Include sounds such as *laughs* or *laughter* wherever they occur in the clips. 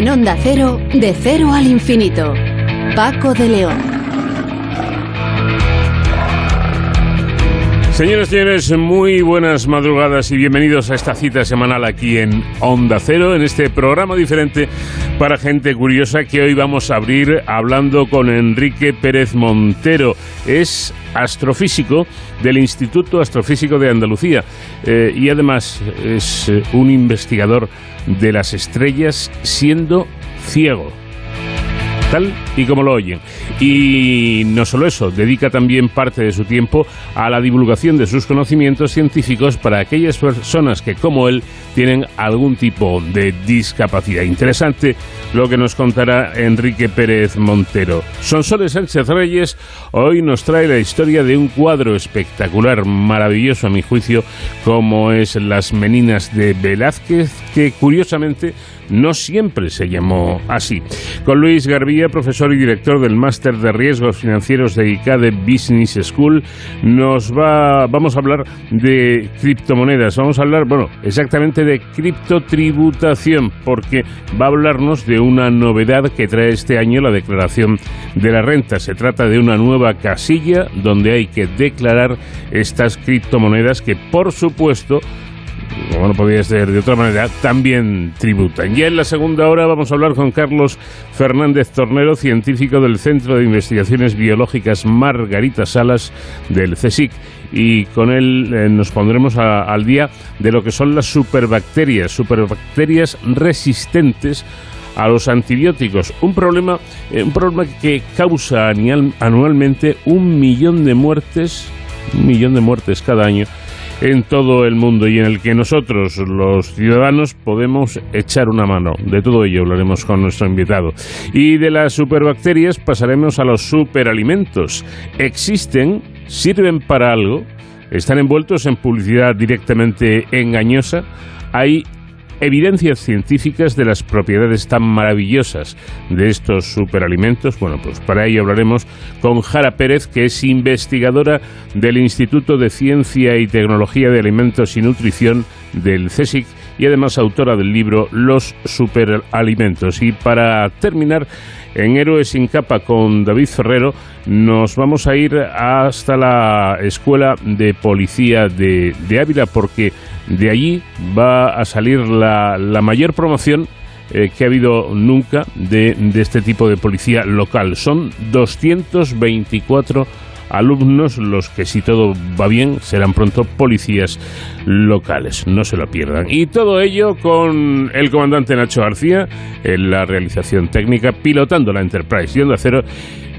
En Onda Cero, de cero al infinito. Paco de León. Señoras y señores, muy buenas madrugadas y bienvenidos a esta cita semanal aquí en Onda Cero, en este programa diferente para gente curiosa que hoy vamos a abrir hablando con Enrique Pérez Montero. Es astrofísico del Instituto Astrofísico de Andalucía eh, y además es eh, un investigador de las estrellas siendo ciego tal y como lo oyen. Y no solo eso, dedica también parte de su tiempo a la divulgación de sus conocimientos científicos para aquellas personas que, como él, tienen algún tipo de discapacidad. Interesante lo que nos contará Enrique Pérez Montero. Sonsoles Sánchez Reyes hoy nos trae la historia de un cuadro espectacular, maravilloso a mi juicio, como es Las Meninas de Velázquez, que curiosamente no siempre se llamó así. Con Luis Garbía, profesor y director del Máster de Riesgos Financieros de ICADE Business School, nos va, vamos a hablar de criptomonedas. Vamos a hablar, bueno, exactamente de criptotributación, porque va a hablarnos de una novedad que trae este año la declaración de la renta. Se trata de una nueva casilla donde hay que declarar estas criptomonedas que, por supuesto, como no podía ser de otra manera, también tributan. Ya en la segunda hora vamos a hablar con Carlos Fernández Tornero, científico del Centro de Investigaciones Biológicas Margarita Salas del CSIC. Y con él eh, nos pondremos al día de lo que son las superbacterias, superbacterias resistentes a los antibióticos. Un problema, eh, un problema que causa anualmente un millón de muertes, un millón de muertes cada año en todo el mundo y en el que nosotros, los ciudadanos, podemos echar una mano. De todo ello hablaremos con nuestro invitado. Y de las superbacterias pasaremos a los superalimentos. ¿Existen? ¿Sirven para algo? ¿Están envueltos en publicidad directamente engañosa? ¿Hay evidencias científicas de las propiedades tan maravillosas de estos superalimentos? Bueno, pues para ello hablaremos con Jara Pérez, que es investigadora del Instituto de Ciencia y Tecnología de Alimentos y Nutrición del CSIC y además autora del libro Los superalimentos. Y para terminar, en Héroes sin capa con David Ferrero nos vamos a ir hasta la Escuela de Policía de, Ávila porque de allí va a salir la, mayor promoción eh, que ha habido nunca de, de, este tipo de policía local. Son 224 alumnos los que si todo va bien serán pronto policías locales. No se lo pierdan. Y todo ello con el comandante Nacho García en la realización técnica, pilotando la Enterprise, yendo a cero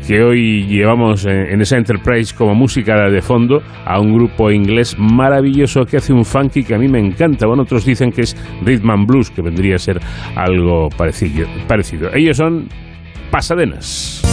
que hoy llevamos en esa Enterprise como música de fondo a un grupo inglés maravilloso que hace un funky que a mí me encanta. Bueno, otros dicen que es rhythm and blues, que vendría a ser algo parecido. parecido. Ellos son Pasadenas.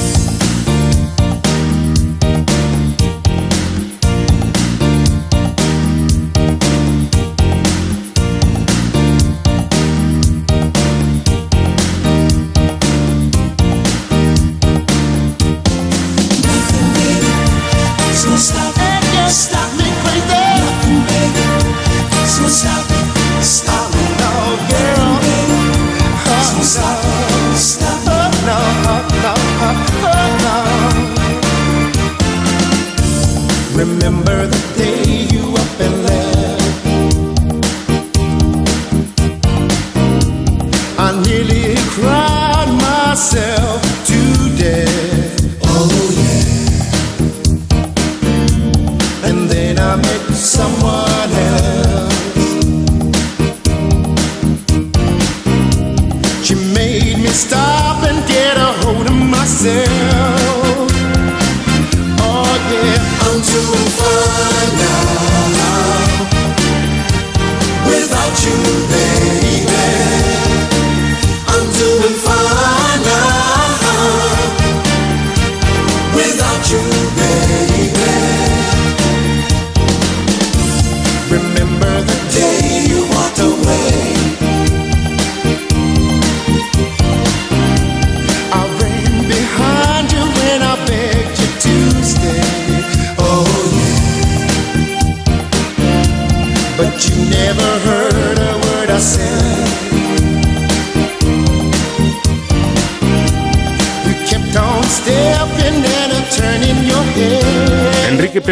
Remember the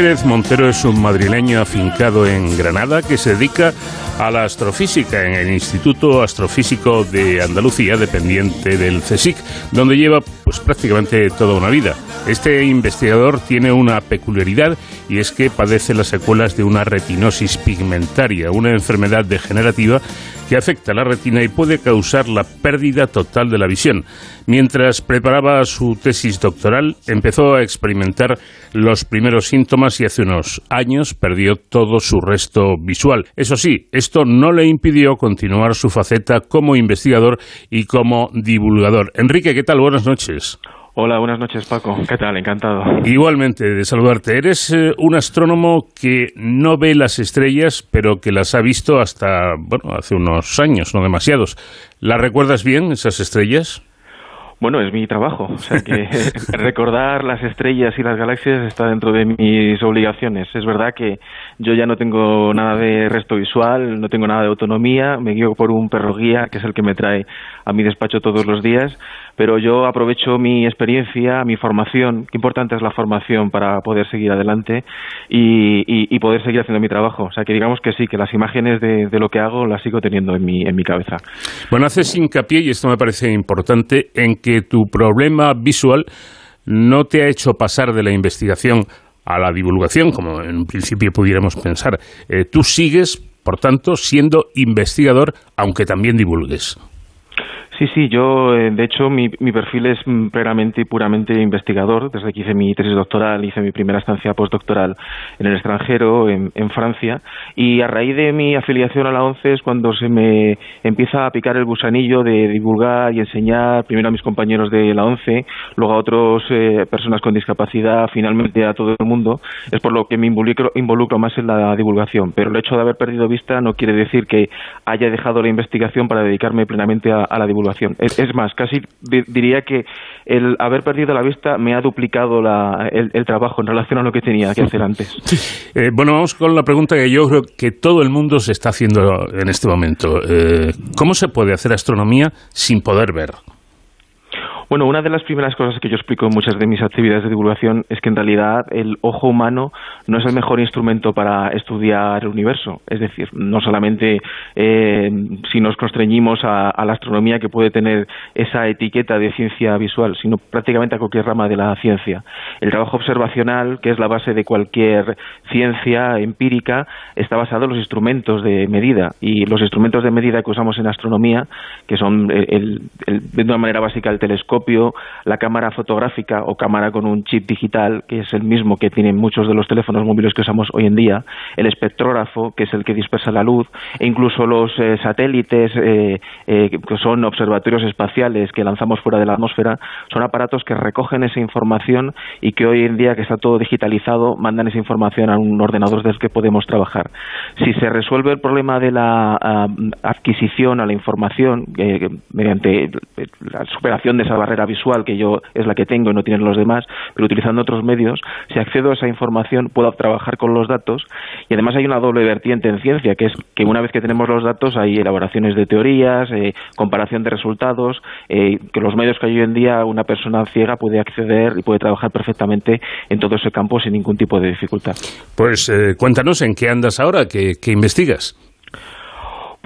Pérez Montero es un madrileño afincado en Granada que se dedica a la astrofísica en el Instituto Astrofísico de Andalucía, dependiente del CSIC, donde lleva pues prácticamente toda una vida. Este investigador tiene una peculiaridad y es que padece las secuelas de una retinosis pigmentaria, una enfermedad degenerativa que afecta la retina y puede causar la pérdida total de la visión. Mientras preparaba su tesis doctoral, empezó a experimentar los primeros síntomas y hace unos años perdió todo su resto visual. Eso sí, esto no le impidió continuar su faceta como investigador y como divulgador. Enrique, ¿qué tal? Buenas noches. Hola, buenas noches Paco. ¿Qué tal? Encantado. Igualmente, de saludarte. Eres eh, un astrónomo que no ve las estrellas, pero que las ha visto hasta, bueno, hace unos años, no demasiados. ¿Las recuerdas bien, esas estrellas? Bueno, es mi trabajo. O sea que *laughs* *laughs* recordar las estrellas y las galaxias está dentro de mis obligaciones. Es verdad que yo ya no tengo nada de resto visual, no tengo nada de autonomía, me guío por un perro guía, que es el que me trae a mi despacho todos los días, pero yo aprovecho mi experiencia, mi formación, qué importante es la formación para poder seguir adelante y, poder seguir haciendo mi trabajo. O sea, que digamos que sí, que las imágenes de, lo que hago las sigo teniendo en mi, en mi cabeza. Bueno, haces hincapié, y esto me parece importante, en que tu problema visual no te ha hecho pasar de la investigación a la divulgación, como en principio pudiéramos pensar. Eh, tú sigues, por tanto, siendo investigador, aunque también divulgues. Sí, sí, yo, eh, de hecho, mi, perfil es mm, plenamente y puramente investigador. Desde que hice mi tesis doctoral, hice mi primera estancia postdoctoral en el extranjero, en, Francia, y a raíz de mi afiliación a la ONCE es cuando se me empieza a picar el gusanillo de divulgar y enseñar, primero a mis compañeros de la ONCE, luego a otras eh, personas con discapacidad, finalmente a todo el mundo. Es por lo que me involucro, involucro más en la divulgación. Pero el hecho de haber perdido vista no quiere decir que haya dejado la investigación para dedicarme plenamente a la divulgación es, más, casi diría que el haber perdido la vista me ha duplicado el, trabajo en relación a lo que tenía que hacer antes. *laughs* Eh, bueno, vamos con la pregunta que yo creo que todo el mundo se está haciendo en este momento. Eh, ¿Cómo se puede hacer astronomía sin poder ver? Bueno, una de las primeras cosas que yo explico en muchas de mis actividades de divulgación es que en realidad el ojo humano no es el mejor instrumento para estudiar el universo. Es decir, no solamente eh, si nos constreñimos a, la astronomía que puede tener esa etiqueta de ciencia visual, sino prácticamente a cualquier rama de la ciencia. El trabajo observacional, que es la base de cualquier ciencia empírica, está basado en los instrumentos de medida. Y los instrumentos de medida que usamos en astronomía, que son de una manera básica el telescopio, la cámara fotográfica o cámara con un chip digital, que es el mismo que tienen muchos de los teléfonos móviles que usamos hoy en día, el espectrógrafo, que es el que dispersa la luz, e incluso los eh, satélites, eh, eh, que son observatorios espaciales que lanzamos fuera de la atmósfera, son aparatos que recogen esa información y que hoy en día, que está todo digitalizado, mandan esa información a un ordenador desde el que podemos trabajar. Si se resuelve el problema de la ah, adquisición a la información mediante la superación de esa barrera visual que yo es la que tengo y no tienen los demás, pero utilizando otros medios, si accedo a esa información puedo trabajar con los datos y además hay una doble vertiente en ciencia, que es que una vez que tenemos los datos hay elaboraciones de teorías, eh, comparación de resultados, eh, que los medios que hay hoy en día una persona ciega puede acceder y puede trabajar perfectamente en todo ese campo sin ningún tipo de dificultad. Pues eh, cuéntanos en qué andas ahora, qué investigas.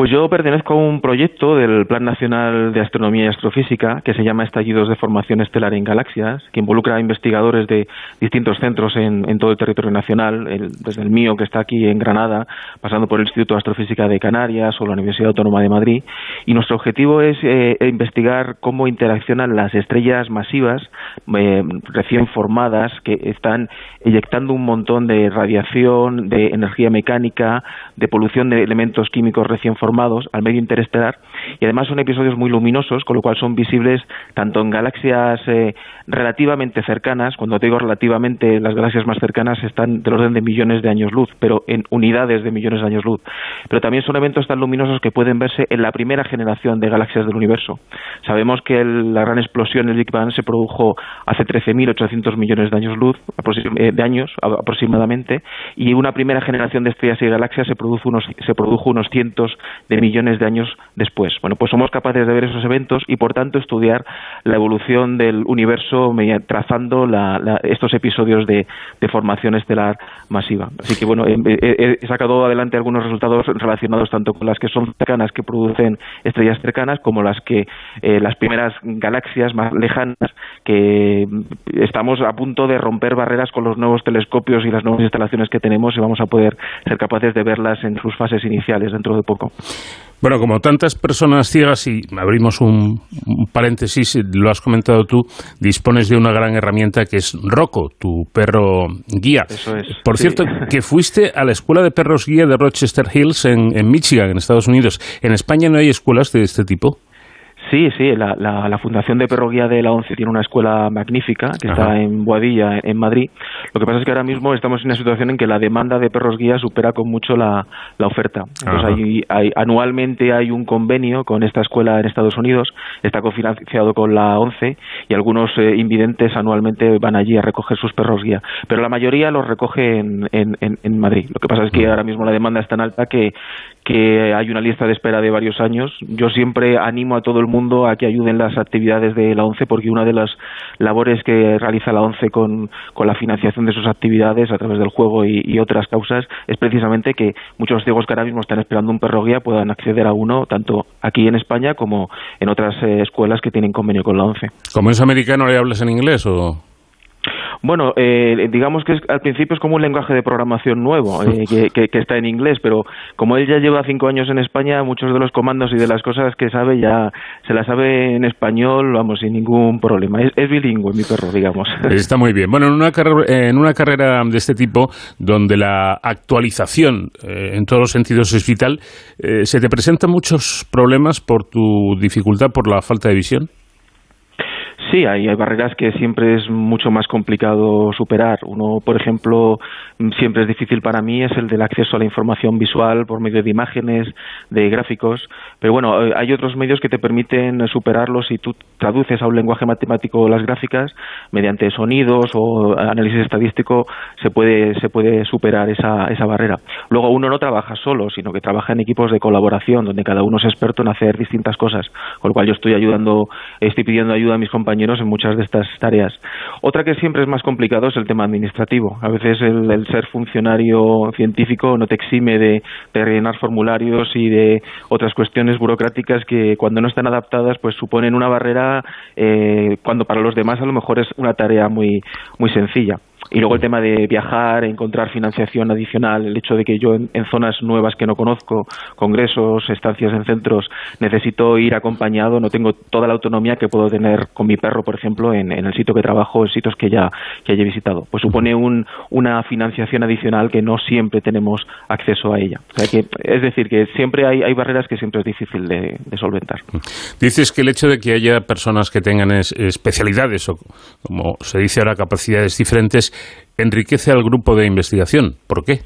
Pues yo pertenezco a un proyecto del Plan Nacional de Astronomía y Astrofísica que se llama Estallidos de Formación Estelar en Galaxias, que involucra a investigadores de distintos centros en, todo el territorio nacional, desde el mío que está aquí en Granada, pasando por el Instituto de Astrofísica de Canarias o la Universidad Autónoma de Madrid. Y nuestro objetivo es eh, investigar cómo interaccionan las estrellas masivas eh, recién formadas que están eyectando un montón de radiación, de energía mecánica, de polución de elementos químicos recién formados al medio interestelar y además son episodios muy luminosos, con lo cual son visibles tanto en galaxias eh, relativamente cercanas, cuando te digo relativamente, las galaxias más cercanas están del orden de millones de años luz, pero en unidades de millones de años luz. Pero también son eventos tan luminosos que pueden verse en la primera generación de galaxias del universo. Sabemos que la gran explosión, el Big Bang, se produjo hace 13.800 millones de años luz, eh, de años aproximadamente, y una primera generación de estrellas y galaxias se produjo unos, se produjo unos cientos de millones de años después. Bueno, pues somos capaces de ver esos eventos y por tanto estudiar la evolución del universo trazando estos episodios de, formación estelar masiva. Así que bueno, he, sacado adelante algunos resultados relacionados tanto con las que son cercanas que producen estrellas cercanas como las que eh, las primeras galaxias más lejanas que estamos a punto de romper barreras con los nuevos telescopios y las nuevas instalaciones que tenemos y vamos a poder ser capaces de verlas en sus fases iniciales dentro de poco. Bueno, como tantas personas ciegas, y abrimos un, paréntesis, lo has comentado tú, dispones de una gran herramienta que es Rocco, tu perro guía. Eso es. Por cierto, que fuiste a la escuela de perros guía de Rochester Hills en, en Michigan, en Estados Unidos. ¿En España no hay escuelas de este tipo? Sí, sí, la, la, Fundación de Perro Guía de la ONCE tiene una escuela magnífica que está en Boadilla, en Madrid. Lo que pasa es que ahora mismo estamos en una situación en que la demanda de perros guía supera con mucho la, la oferta. Entonces, hay, anualmente hay un convenio con esta escuela en Estados Unidos, está cofinanciado con la ONCE y algunos eh, invidentes anualmente van allí a recoger sus perros guía. Pero la mayoría los recoge en, en, en Madrid. Lo que pasa es que ahora mismo la demanda es tan alta que, que hay una lista de espera de varios años. Yo siempre animo a todo el mundo a que ayuden las actividades de la ONCE porque una de las labores que realiza la ONCE con, con la financiación de sus actividades a través del juego y, otras causas es precisamente que muchos ciegos que ahora mismo están esperando un perro guía puedan acceder a uno tanto aquí en España como en otras eh, escuelas que tienen convenio con la ONCE. ¿Como es americano le hablas en inglés o...? Bueno, eh, digamos que al principio es como un lenguaje de programación nuevo, eh, *laughs* que, está en inglés, pero como él ya lleva cinco años en España, muchos de los comandos y de las cosas que sabe ya se las sabe en español, vamos, sin ningún problema. Es, bilingüe mi perro, digamos. *laughs* Está muy bien. Bueno, en una, en una carrera de este tipo, donde la actualización eh, en todos los sentidos es vital, ¿se te presentan muchos problemas por tu dificultad, por la falta de visión? Sí, hay, hay, barreras que siempre es mucho más complicado superar. Uno, por ejemplo, siempre es difícil para mí es el del acceso a la información visual por medio de imágenes, de gráficos. Pero bueno, eh, hay otros medios que te permiten superarlos si tú traduces a un lenguaje matemático las gráficas mediante sonidos o análisis estadístico se puede se puede superar esa, esa barrera. Luego uno no trabaja solo, sino que trabaja en equipos de colaboración donde cada uno es experto en hacer distintas cosas, con lo cual yo estoy ayudando, estoy pidiendo ayuda a mis compañeros en muchas de estas tareas. Otra que siempre es más complicado es el tema administrativo. A veces el, ser funcionario científico no te exime de, rellenar formularios y de otras cuestiones burocráticas que cuando no están adaptadas pues suponen una barrera eh, cuando para los demás a lo mejor es una tarea muy, muy sencilla. Y luego el tema de viajar, encontrar financiación adicional, el hecho de que yo en, zonas nuevas que no conozco, congresos, estancias en centros, necesito ir acompañado, no tengo toda la autonomía que puedo tener con mi perro, por ejemplo, en, el sitio que trabajo, en sitios que ya que haya visitado. Pues supone un, una financiación adicional que no siempre tenemos acceso a ella. O sea que, es decir, que siempre hay, hay barreras que siempre es difícil de, solventar. Dices que el hecho de que haya personas que tengan especialidades o, como se dice ahora, capacidades diferentes, enriquece al grupo de investigación. ¿Por qué?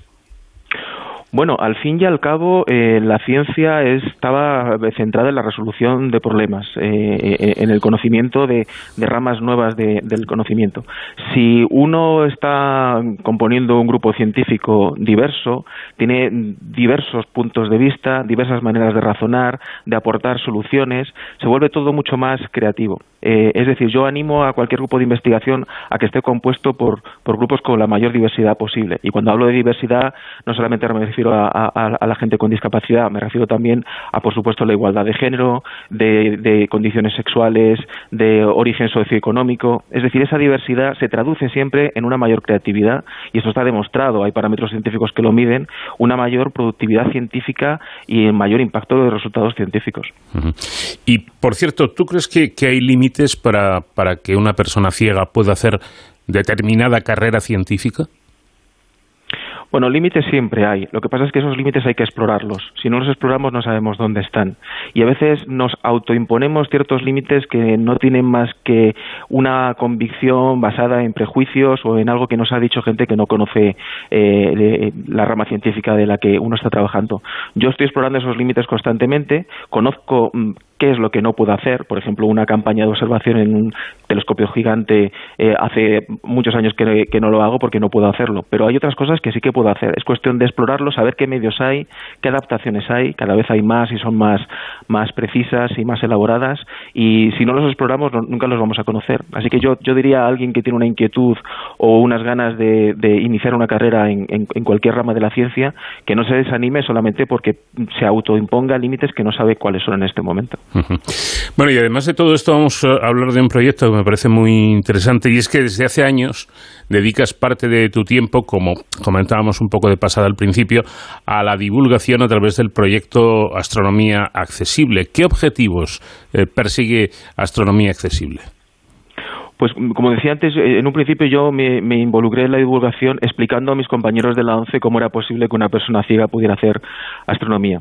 Bueno, al fin y al cabo, eh, la ciencia estaba centrada en la resolución de problemas, eh, eh, en el conocimiento de, ramas nuevas del conocimiento. Si uno está componiendo un grupo científico diverso, tiene diversos puntos de vista, diversas maneras de razonar, de aportar soluciones, se vuelve todo mucho más creativo. Es decir, yo animo a cualquier grupo de investigación a que esté compuesto por, por grupos con la mayor diversidad posible. Y cuando hablo de diversidad, no solamente me refiero a, la gente con discapacidad, me refiero también a, por supuesto, la igualdad de género, de, condiciones sexuales, de origen socioeconómico. Es decir, esa diversidad se traduce siempre en una mayor creatividad y eso está demostrado, hay parámetros científicos que lo miden, una mayor productividad científica y un mayor impacto de los resultados científicos. Y, por cierto, ¿tú crees que, que hay límites para, para que una persona ciega pueda hacer determinada carrera científica? Bueno, límites siempre hay. Lo que pasa es que esos límites hay que explorarlos. Si no los exploramos no sabemos dónde están. Y a veces nos autoimponemos ciertos límites que no tienen más que una convicción basada en prejuicios o en algo que nos ha dicho gente que no conoce eh, la rama científica de la que uno está trabajando. Yo estoy explorando esos límites constantemente. Conozco mm, qué es lo que no puedo hacer. Por ejemplo, una campaña de observación en un telescopio gigante eh, hace muchos años que, que, no lo hago porque no puedo hacerlo. Pero hay otras cosas que sí que puedo hacer. Es cuestión de explorarlo, saber qué medios hay, qué adaptaciones hay. Cada vez hay más y son más, más precisas y más elaboradas. Y si no los exploramos, nunca los vamos a conocer. Así que yo, yo diría a alguien que tiene una inquietud o unas ganas de, iniciar una carrera en cualquier rama de la ciencia, que no se desanime solamente porque se autoimponga límites que no sabe cuáles son en este momento. Bueno, y además de todo esto vamos a hablar de un proyecto que me parece muy interesante y es que desde hace años dedicas parte de tu tiempo, como comentábamos un poco de pasada al principio, a la divulgación a través del proyecto Astronomía Accesible. ¿Qué objetivos eh, persigue Astronomía Accesible? Pues como decía antes, eh, en un principio yo me, me, involucré en la divulgación explicando a mis compañeros de la ONCE cómo era posible que una persona ciega pudiera hacer astronomía.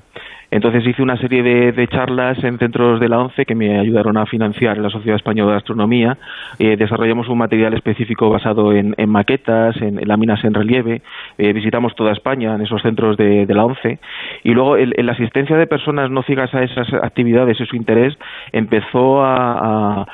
Entonces hice una serie de, charlas en centros de la ONCE que me ayudaron a financiar la Sociedad Española de Astronomía. Eh, desarrollamos un material específico basado en, maquetas, en, láminas en relieve. Eh, visitamos toda España en esos centros de, la ONCE. Y luego la asistencia de personas no ciegas a esas actividades y su interés empezó a,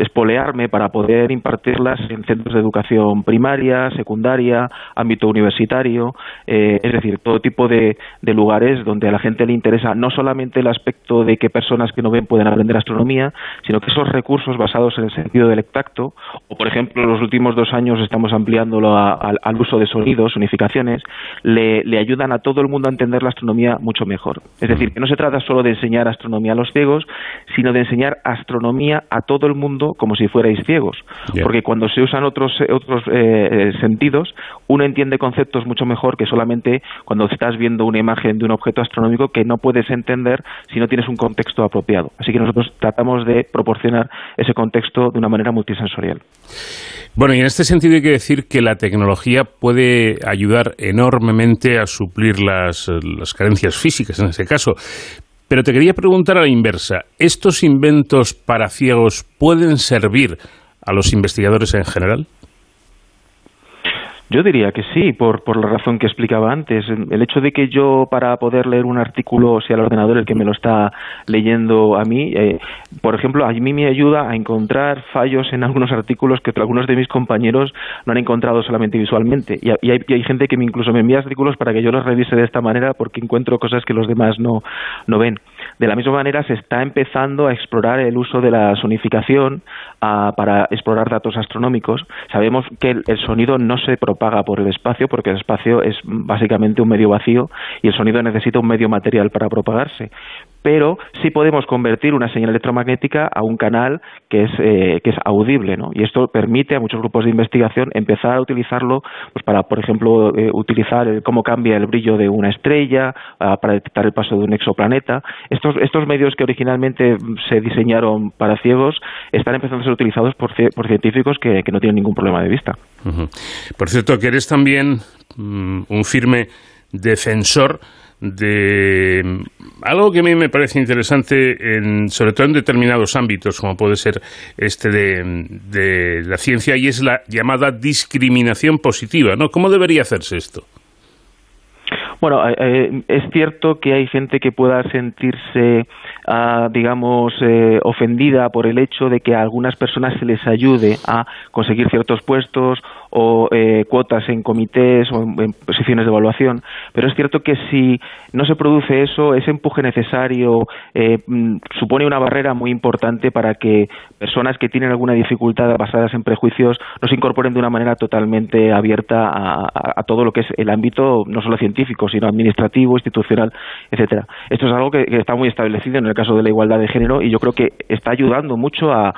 espolearme para poder impartirlas en centros de educación primaria, secundaria, ámbito universitario, eh, es decir, todo tipo de, lugares donde la gente le interesa no solamente el aspecto de que personas que no ven pueden aprender astronomía, sino que esos recursos basados en el sentido del tacto, o por ejemplo en los últimos dos años estamos ampliándolo a, a, al uso de sonidos, unificaciones, le, le, ayudan a todo el mundo a entender la astronomía mucho mejor. Es decir, que no se trata solo de enseñar astronomía a los ciegos, sino de enseñar astronomía a todo el mundo como si fuerais ciegos. Yeah. Porque cuando se usan otros, otros eh, sentidos, uno entiende conceptos mucho mejor que solamente cuando estás viendo una imagen de un objeto astronómico que no puedes entender si no tienes un contexto apropiado. Así que nosotros tratamos de proporcionar ese contexto de una manera multisensorial. Bueno, y en este sentido hay que decir que la tecnología puede ayudar enormemente a suplir las, las carencias físicas en ese caso. Pero te quería preguntar a la inversa, ¿estos inventos para ciegos pueden servir a los investigadores en general? Yo diría que sí, por, por la razón que explicaba antes. El hecho de que yo, para poder leer un artículo, sea el ordenador el que me lo está leyendo a mí, eh, por ejemplo, a mí me ayuda a encontrar fallos en algunos artículos que algunos de mis compañeros no han encontrado solamente visualmente. Y, hay, y hay, gente que me incluso me envía artículos para que yo los revise de esta manera porque encuentro cosas que los demás no, no ven. De la misma manera, se está empezando a explorar el uso de la sonificación a, para explorar datos astronómicos. Sabemos que el, el sonido no se propaga por el espacio porque el espacio es básicamente un medio vacío y el sonido necesita un medio material para propagarse pero sí podemos convertir una señal electromagnética a un canal que es, eh, que es audible, ¿no? Y esto permite a muchos grupos de investigación empezar a utilizarlo pues para, por ejemplo, eh, utilizar el, cómo cambia el brillo de una estrella, uh, para detectar el paso de un exoplaneta. Estos, estos medios que originalmente se diseñaron para ciegos están empezando a ser utilizados por, por científicos que, que, no tienen ningún problema de vista. Por cierto, que eres también um, un firme defensor de algo que a mí me parece interesante, en, sobre todo en determinados ámbitos, como puede ser este de, de, la ciencia, y es la llamada discriminación positiva. ¿no? ¿Cómo debería hacerse esto? Bueno, eh, es cierto que hay gente que pueda sentirse, uh, digamos, eh, ofendida por el hecho de que a algunas personas se les ayude a conseguir ciertos puestos o eh, cuotas en comités o en, posiciones de evaluación, pero es cierto que si no se produce eso, ese empuje necesario eh, supone una barrera muy importante para que personas que tienen alguna dificultad basadas en prejuicios no se incorporen de una manera totalmente abierta a todo lo que es el ámbito no solo científico, sino administrativo, institucional, etcétera. Esto es algo que, que, está muy establecido en el caso de la igualdad de género y yo creo que está ayudando mucho a,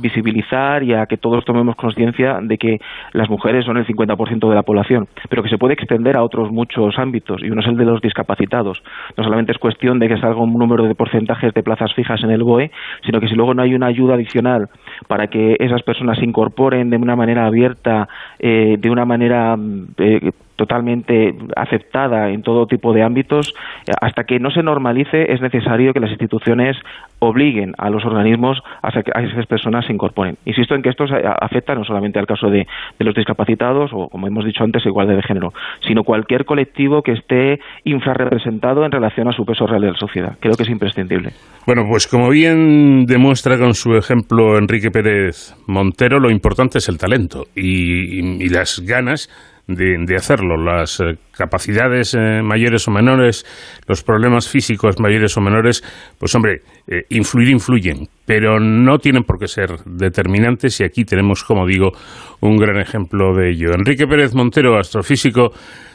visibilizar y a que todos tomemos conciencia de que las mujeres son el 50% de la población, pero que se puede extender a otros muchos ámbitos y uno es el de los discapacitados. No solamente es cuestión de que salga un número de porcentajes de plazas fijas en el BOE, sino que si luego no hay una ayuda adicional para que esas personas se incorporen de una manera abierta, eh, de una manera eh, totalmente aceptada en todo tipo de ámbitos, hasta que no se normalice es necesario que las instituciones obliguen a los organismos a que esas personas se incorporen. Insisto en que esto afecta no solamente al caso de, los discapacitados o, como hemos dicho antes, igualdad de género, sino cualquier colectivo que esté infrarrepresentado en relación a su peso real de la sociedad. Creo que es imprescindible. Bueno, pues como bien demuestra con su ejemplo Enrique Pérez Montero, lo importante es el talento y las ganas de, hacerlo. Las eh, capacidades eh, mayores o menores, los problemas físicos mayores o menores, pues hombre, eh, influir influyen, pero no tienen por qué ser determinantes y aquí tenemos, como digo, un gran ejemplo de ello. Enrique Pérez Montero, astrofísico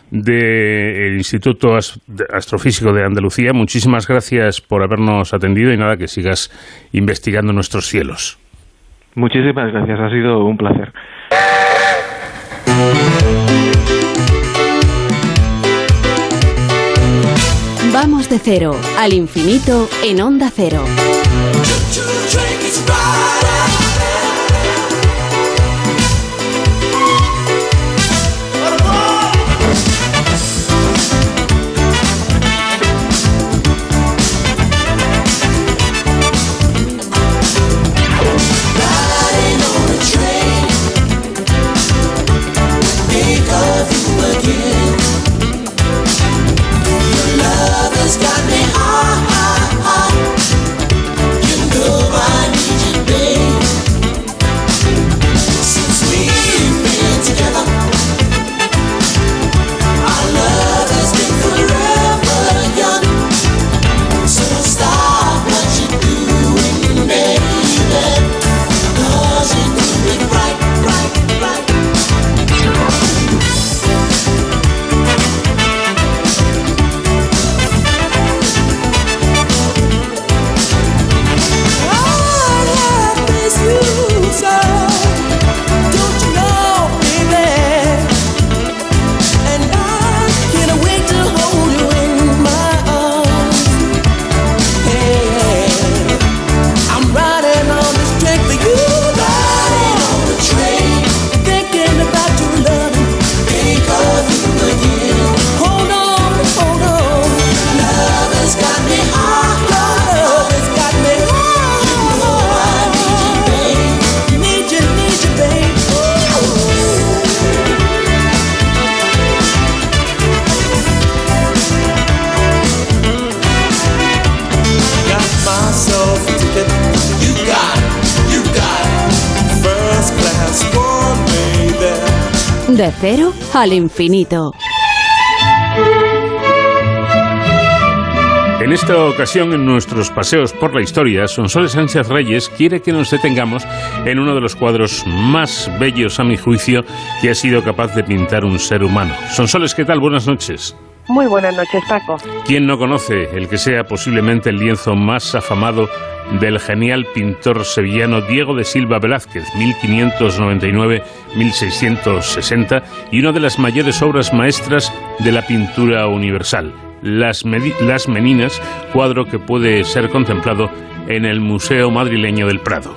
del Instituto Astrofísico de Andalucía, muchísimas gracias por habernos atendido y nada, que sigas investigando nuestros cielos. Muchísimas gracias, ha sido un placer. Cero al infinito en onda cero. De cero al infinito. En esta ocasión, en nuestros paseos por la historia, Sonsoles Sánchez Reyes quiere que nos detengamos en uno de los cuadros más bellos, a mi juicio, que ha sido capaz de pintar un ser humano. Sonsoles, ¿qué tal? Buenas noches. Muy buenas noches, Paco. ¿Quién no conoce el que sea posiblemente el lienzo más afamado del genial pintor sevillano Diego de Silva Velázquez, 1599-1660, y una de las mayores obras maestras de la pintura universal, Las, las Meninas, cuadro que puede ser contemplado en el Museo Madrileño del Prado.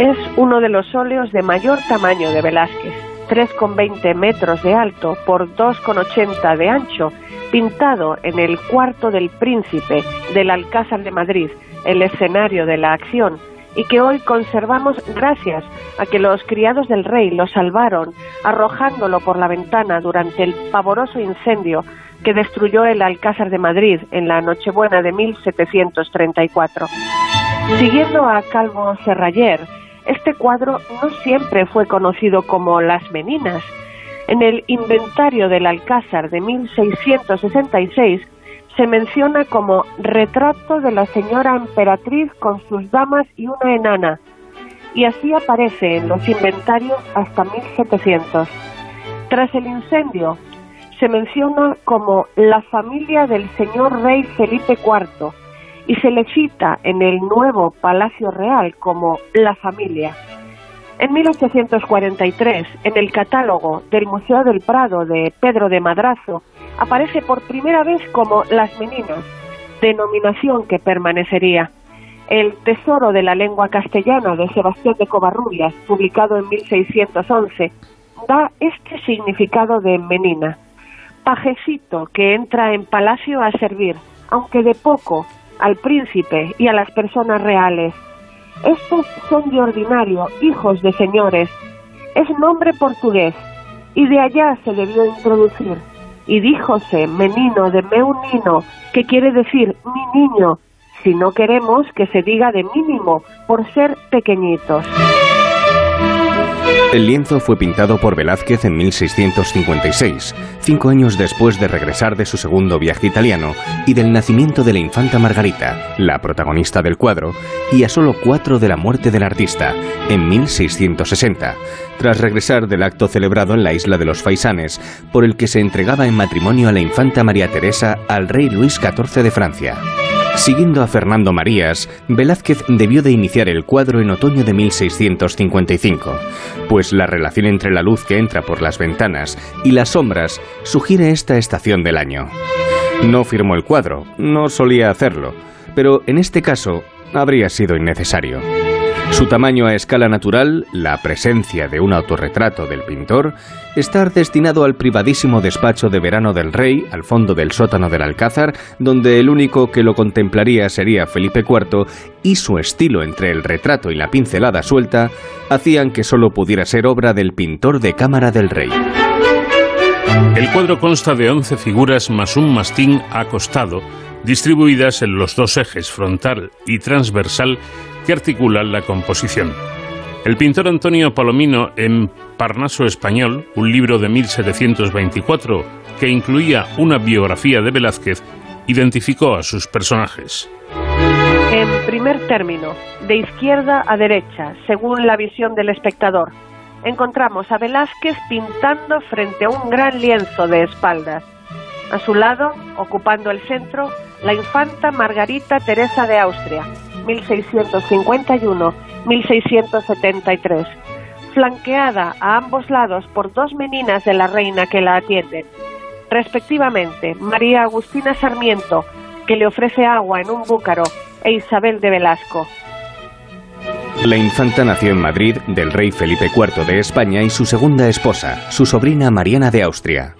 Es uno de los óleos de mayor tamaño de Velázquez, 3,20 metros de alto por 2,80 de ancho, pintado en el cuarto del príncipe del Alcázar de Madrid, el escenario de la acción, y que hoy conservamos gracias a que los criados del rey lo salvaron arrojándolo por la ventana durante el pavoroso incendio que destruyó el Alcázar de Madrid en la Nochebuena de 1734. Siguiendo a Calvo Serrayer, este cuadro no siempre fue conocido como Las Meninas. En el inventario del Alcázar de 1666 se menciona como retrato de la señora emperatriz con sus damas y una enana, y así aparece en los inventarios hasta 1700. Tras el incendio, se menciona como la familia del señor rey Felipe IV y se le cita en el nuevo Palacio Real como la familia. En 1843, en el catálogo del Museo del Prado de Pedro de Madrazo, aparece por primera vez como Las Meninas, denominación que permanecería. El Tesoro de la Lengua Castellana de Sebastián de Covarrubias, publicado en 1611, da este significado de menina. Pajecito que entra en palacio a servir, aunque de poco, al príncipe y a las personas reales. Estos son de ordinario, hijos de señores. Es nombre portugués, y de allá se debió introducir. Y díjose menino de meunino, que quiere decir mi niño, si no queremos que se diga de mínimo, por ser pequeñitos. El lienzo fue pintado por Velázquez en 1656, cinco años después de regresar de su segundo viaje italiano y del nacimiento de la infanta Margarita, la protagonista del cuadro, y a solo cuatro de la muerte del artista, en 1660, tras regresar del acto celebrado en la isla de los Faisanes, por el que se entregaba en matrimonio a la infanta María Teresa al rey Luis XIV de Francia. Siguiendo a Fernando Marías, Velázquez debió de iniciar el cuadro en otoño de 1655, pues la relación entre la luz que entra por las ventanas y las sombras sugiere esta estación del año. No firmó el cuadro, no solía hacerlo, pero en este caso habría sido innecesario. Su tamaño a escala natural, la presencia de un autorretrato del pintor, estar destinado al privadísimo despacho de verano del rey, al fondo del sótano del Alcázar, donde el único que lo contemplaría sería Felipe IV, y su estilo entre el retrato y la pincelada suelta, hacían que solo pudiera ser obra del pintor de cámara del rey. El cuadro consta de 11 figuras más un mastín acostado, distribuidas en los dos ejes frontal y transversal que articulan la composición. El pintor Antonio Palomino en Parnaso Español, un libro de 1724 que incluía una biografía de Velázquez, identificó a sus personajes. En primer término, de izquierda a derecha, según la visión del espectador, encontramos a Velázquez pintando frente a un gran lienzo de espaldas. A su lado, ocupando el centro, la infanta Margarita Teresa de Austria, 1651-1673, flanqueada a ambos lados por dos meninas de la reina que la atienden, respectivamente María Agustina Sarmiento, que le ofrece agua en un búcaro, e Isabel de Velasco. La infanta nació en Madrid del rey Felipe IV de España y su segunda esposa, su sobrina Mariana de Austria.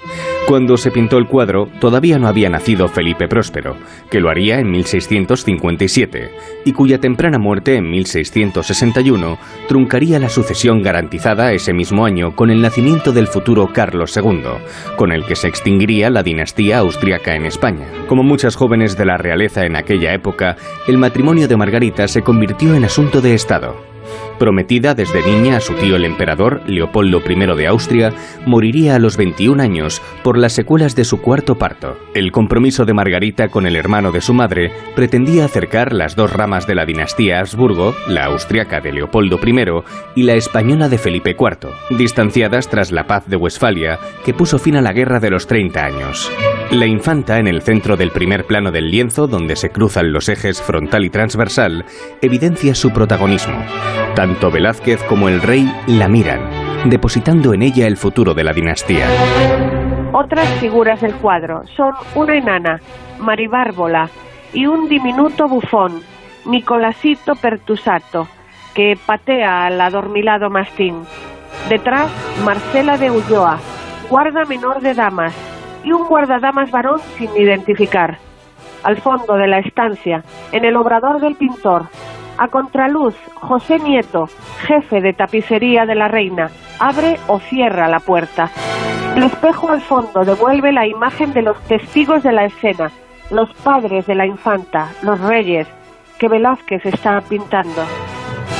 Cuando se pintó el cuadro, todavía no había nacido Felipe Próspero, que lo haría en 1657, y cuya temprana muerte en 1661 truncaría la sucesión garantizada ese mismo año con el nacimiento del futuro Carlos II, con el que se extinguiría la dinastía austriaca en España. Como muchas jóvenes de la realeza en aquella época, el matrimonio de Margarita se convirtió en asunto de Estado. Prometida desde niña a su tío el emperador Leopoldo I de Austria, moriría a los 21 años por las secuelas de su cuarto parto. El compromiso de Margarita con el hermano de su madre pretendía acercar las dos ramas de la dinastía Habsburgo, la austriaca de Leopoldo I y la española de Felipe IV, distanciadas tras la paz de Westfalia que puso fin a la guerra de los 30 años. La infanta, en el centro del primer plano del lienzo, donde se cruzan los ejes frontal y transversal, evidencia su protagonismo. Tanto Velázquez como el rey la miran, depositando en ella el futuro de la dinastía. Otras figuras del cuadro son una enana, Maribárbola, y un diminuto bufón, Nicolasito Pertusato, que patea al adormilado mastín. Detrás, Marcela de Ulloa, guarda menor de damas, y un guardadamas varón sin identificar. Al fondo de la estancia, en el obrador del pintor, a contraluz, José Nieto, jefe de tapicería de la reina, abre o cierra la puerta. El espejo al fondo devuelve la imagen de los testigos de la escena, los padres de la infanta, los reyes, que Velázquez está pintando.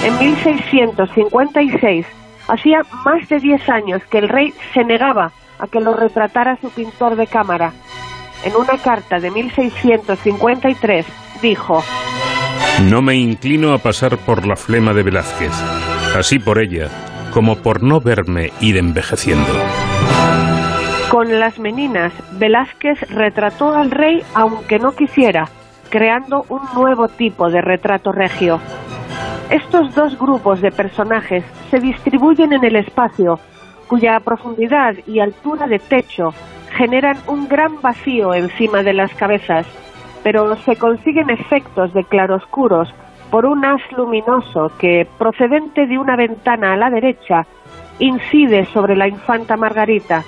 En 1656, hacía más de 10 años que el rey se negaba a que lo retratara su pintor de cámara. En una carta de 1653 dijo, No me inclino a pasar por la flema de Velázquez, así por ella, como por no verme ir envejeciendo. Con las meninas, Velázquez retrató al rey aunque no quisiera, creando un nuevo tipo de retrato regio. Estos dos grupos de personajes se distribuyen en el espacio cuya profundidad y altura de techo generan un gran vacío encima de las cabezas, pero se consiguen efectos de claroscuros por un haz luminoso que, procedente de una ventana a la derecha, incide sobre la infanta Margarita,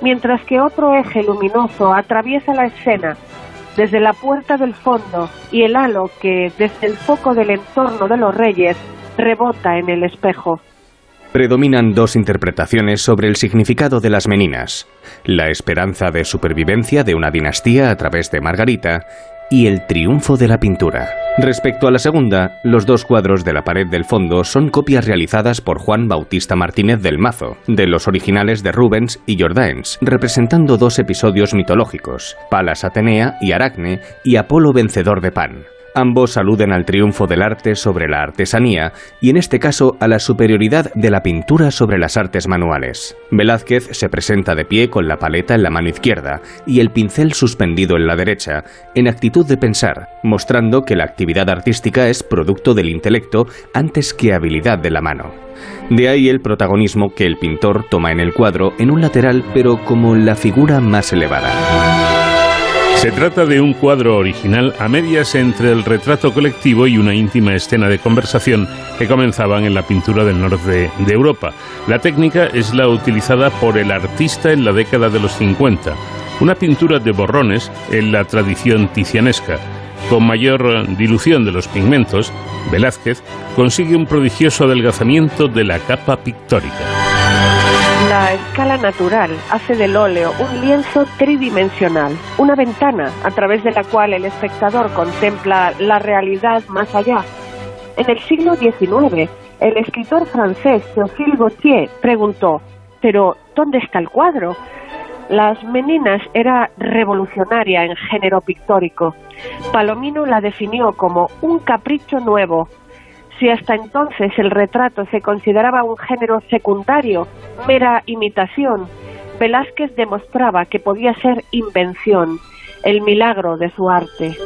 mientras que otro eje luminoso atraviesa la escena desde la puerta del fondo y el halo que desde el foco del entorno de los reyes rebota en el espejo. Predominan dos interpretaciones sobre el significado de las meninas, la esperanza de supervivencia de una dinastía a través de Margarita y el triunfo de la pintura. Respecto a la segunda, los dos cuadros de la pared del fondo son copias realizadas por Juan Bautista Martínez del Mazo, de los originales de Rubens y Jordaens, representando dos episodios mitológicos, Palas Atenea y Aracne y Apolo vencedor de Pan. Ambos aluden al triunfo del arte sobre la artesanía y en este caso a la superioridad de la pintura sobre las artes manuales. Velázquez se presenta de pie con la paleta en la mano izquierda y el pincel suspendido en la derecha, en actitud de pensar, mostrando que la actividad artística es producto del intelecto antes que habilidad de la mano. De ahí el protagonismo que el pintor toma en el cuadro en un lateral pero como la figura más elevada. Se trata de un cuadro original a medias entre el retrato colectivo y una íntima escena de conversación que comenzaban en la pintura del norte de Europa. La técnica es la utilizada por el artista en la década de los 50, una pintura de borrones en la tradición ticianesca. Con mayor dilución de los pigmentos, Velázquez consigue un prodigioso adelgazamiento de la capa pictórica. La escala natural hace del óleo un lienzo tridimensional, una ventana a través de la cual el espectador contempla la realidad más allá. En el siglo XIX, el escritor francés Théophile Gautier preguntó, ¿pero dónde está el cuadro? Las Meninas era revolucionaria en género pictórico. Palomino la definió como un capricho nuevo, si hasta entonces el retrato se consideraba un género secundario, mera imitación, Velázquez demostraba que podía ser invención, el milagro de su arte.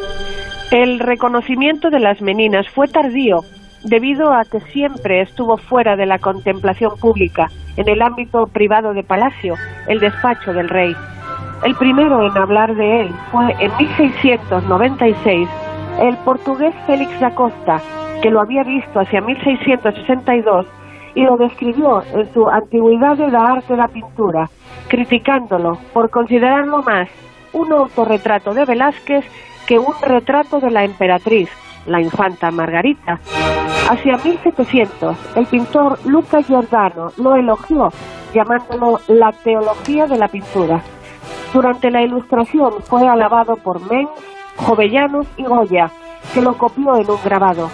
El reconocimiento de las meninas fue tardío debido a que siempre estuvo fuera de la contemplación pública, en el ámbito privado de Palacio, el despacho del rey. El primero en hablar de él fue en 1696 el portugués Félix da que lo había visto hacia 1662 y lo describió en su Antigüedad de la Arte de la Pintura, criticándolo por considerarlo más un autorretrato de Velázquez que un retrato de la emperatriz, la infanta Margarita. Hacia 1700, el pintor Luca Giordano lo elogió, llamándolo la teología de la pintura. Durante la Ilustración fue alabado por Mengs, Jovellanos y Goya, que lo copió en un grabado.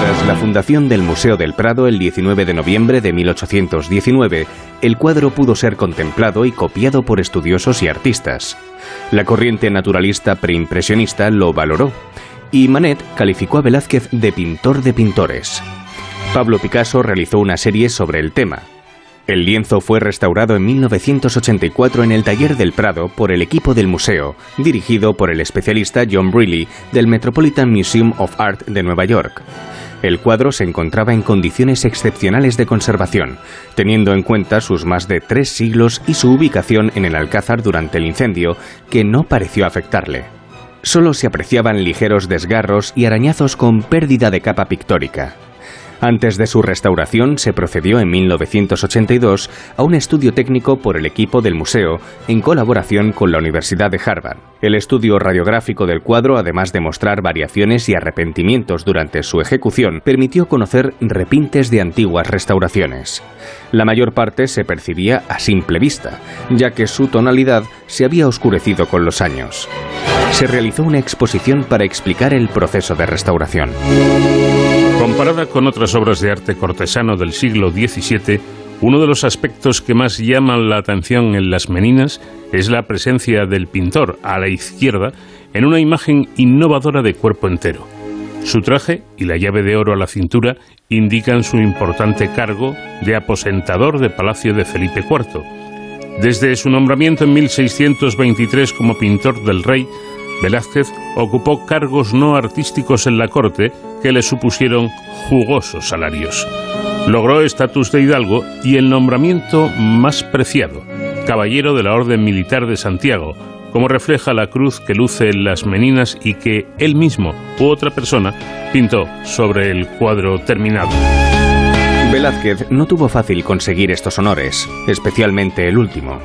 Tras la fundación del Museo del Prado el 19 de noviembre de 1819, el cuadro pudo ser contemplado y copiado por estudiosos y artistas. La corriente naturalista preimpresionista lo valoró y Manet calificó a Velázquez de pintor de pintores. Pablo Picasso realizó una serie sobre el tema, el lienzo fue restaurado en 1984 en el Taller del Prado por el equipo del museo, dirigido por el especialista John Brealey del Metropolitan Museum of Art de Nueva York. El cuadro se encontraba en condiciones excepcionales de conservación, teniendo en cuenta sus más de tres siglos y su ubicación en el Alcázar durante el incendio, que no pareció afectarle. Solo se apreciaban ligeros desgarros y arañazos con pérdida de capa pictórica. Antes de su restauración se procedió en 1982 a un estudio técnico por el equipo del museo en colaboración con la Universidad de Harvard. El estudio radiográfico del cuadro, además de mostrar variaciones y arrepentimientos durante su ejecución, permitió conocer repintes de antiguas restauraciones. La mayor parte se percibía a simple vista, ya que su tonalidad se había oscurecido con los años. Se realizó una exposición para explicar el proceso de restauración. Comparada con otras obras de arte cortesano del siglo XVII, uno de los aspectos que más llaman la atención en las meninas es la presencia del pintor a la izquierda en una imagen innovadora de cuerpo entero. Su traje y la llave de oro a la cintura indican su importante cargo de aposentador de Palacio de Felipe IV. Desde su nombramiento en 1623 como pintor del rey, Velázquez ocupó cargos no artísticos en la corte que le supusieron jugosos salarios. Logró estatus de hidalgo y el nombramiento más preciado, caballero de la Orden Militar de Santiago, como refleja la cruz que luce en las meninas y que él mismo u otra persona pintó sobre el cuadro terminado. Velázquez no tuvo fácil conseguir estos honores, especialmente el último.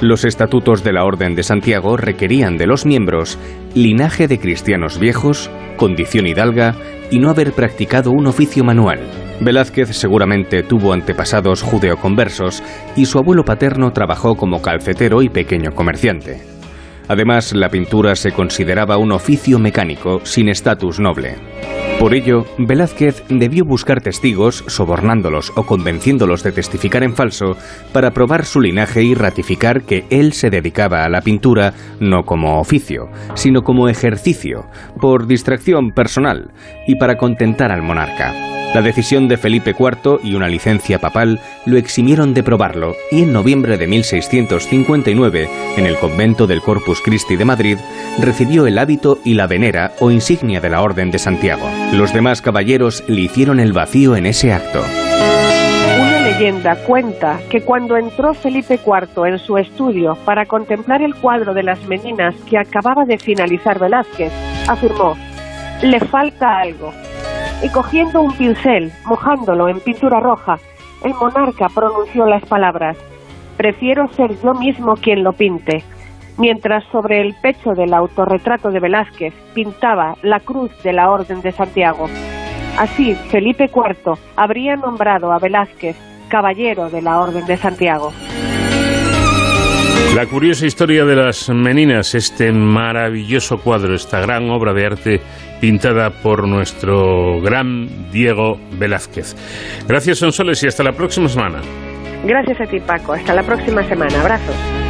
Los estatutos de la Orden de Santiago requerían de los miembros linaje de cristianos viejos, condición hidalga y no haber practicado un oficio manual. Velázquez seguramente tuvo antepasados judeoconversos y su abuelo paterno trabajó como calcetero y pequeño comerciante. Además, la pintura se consideraba un oficio mecánico sin estatus noble. Por ello, Velázquez debió buscar testigos, sobornándolos o convenciéndolos de testificar en falso, para probar su linaje y ratificar que él se dedicaba a la pintura no como oficio, sino como ejercicio, por distracción personal y para contentar al monarca. La decisión de Felipe IV y una licencia papal lo eximieron de probarlo y en noviembre de 1659, en el convento del Corpus Christi de Madrid, recibió el hábito y la venera o insignia de la Orden de Santiago. Los demás caballeros le hicieron el vacío en ese acto. Una leyenda cuenta que cuando entró Felipe IV en su estudio para contemplar el cuadro de las meninas que acababa de finalizar Velázquez, afirmó, le falta algo y cogiendo un pincel, mojándolo en pintura roja, el monarca pronunció las palabras, prefiero ser yo mismo quien lo pinte, mientras sobre el pecho del autorretrato de Velázquez pintaba la cruz de la Orden de Santiago. Así, Felipe IV habría nombrado a Velázquez caballero de la Orden de Santiago. La curiosa historia de las meninas, este maravilloso cuadro, esta gran obra de arte pintada por nuestro gran Diego Velázquez. Gracias, Sonsoles, y hasta la próxima semana. Gracias a ti, Paco. Hasta la próxima semana. Abrazos.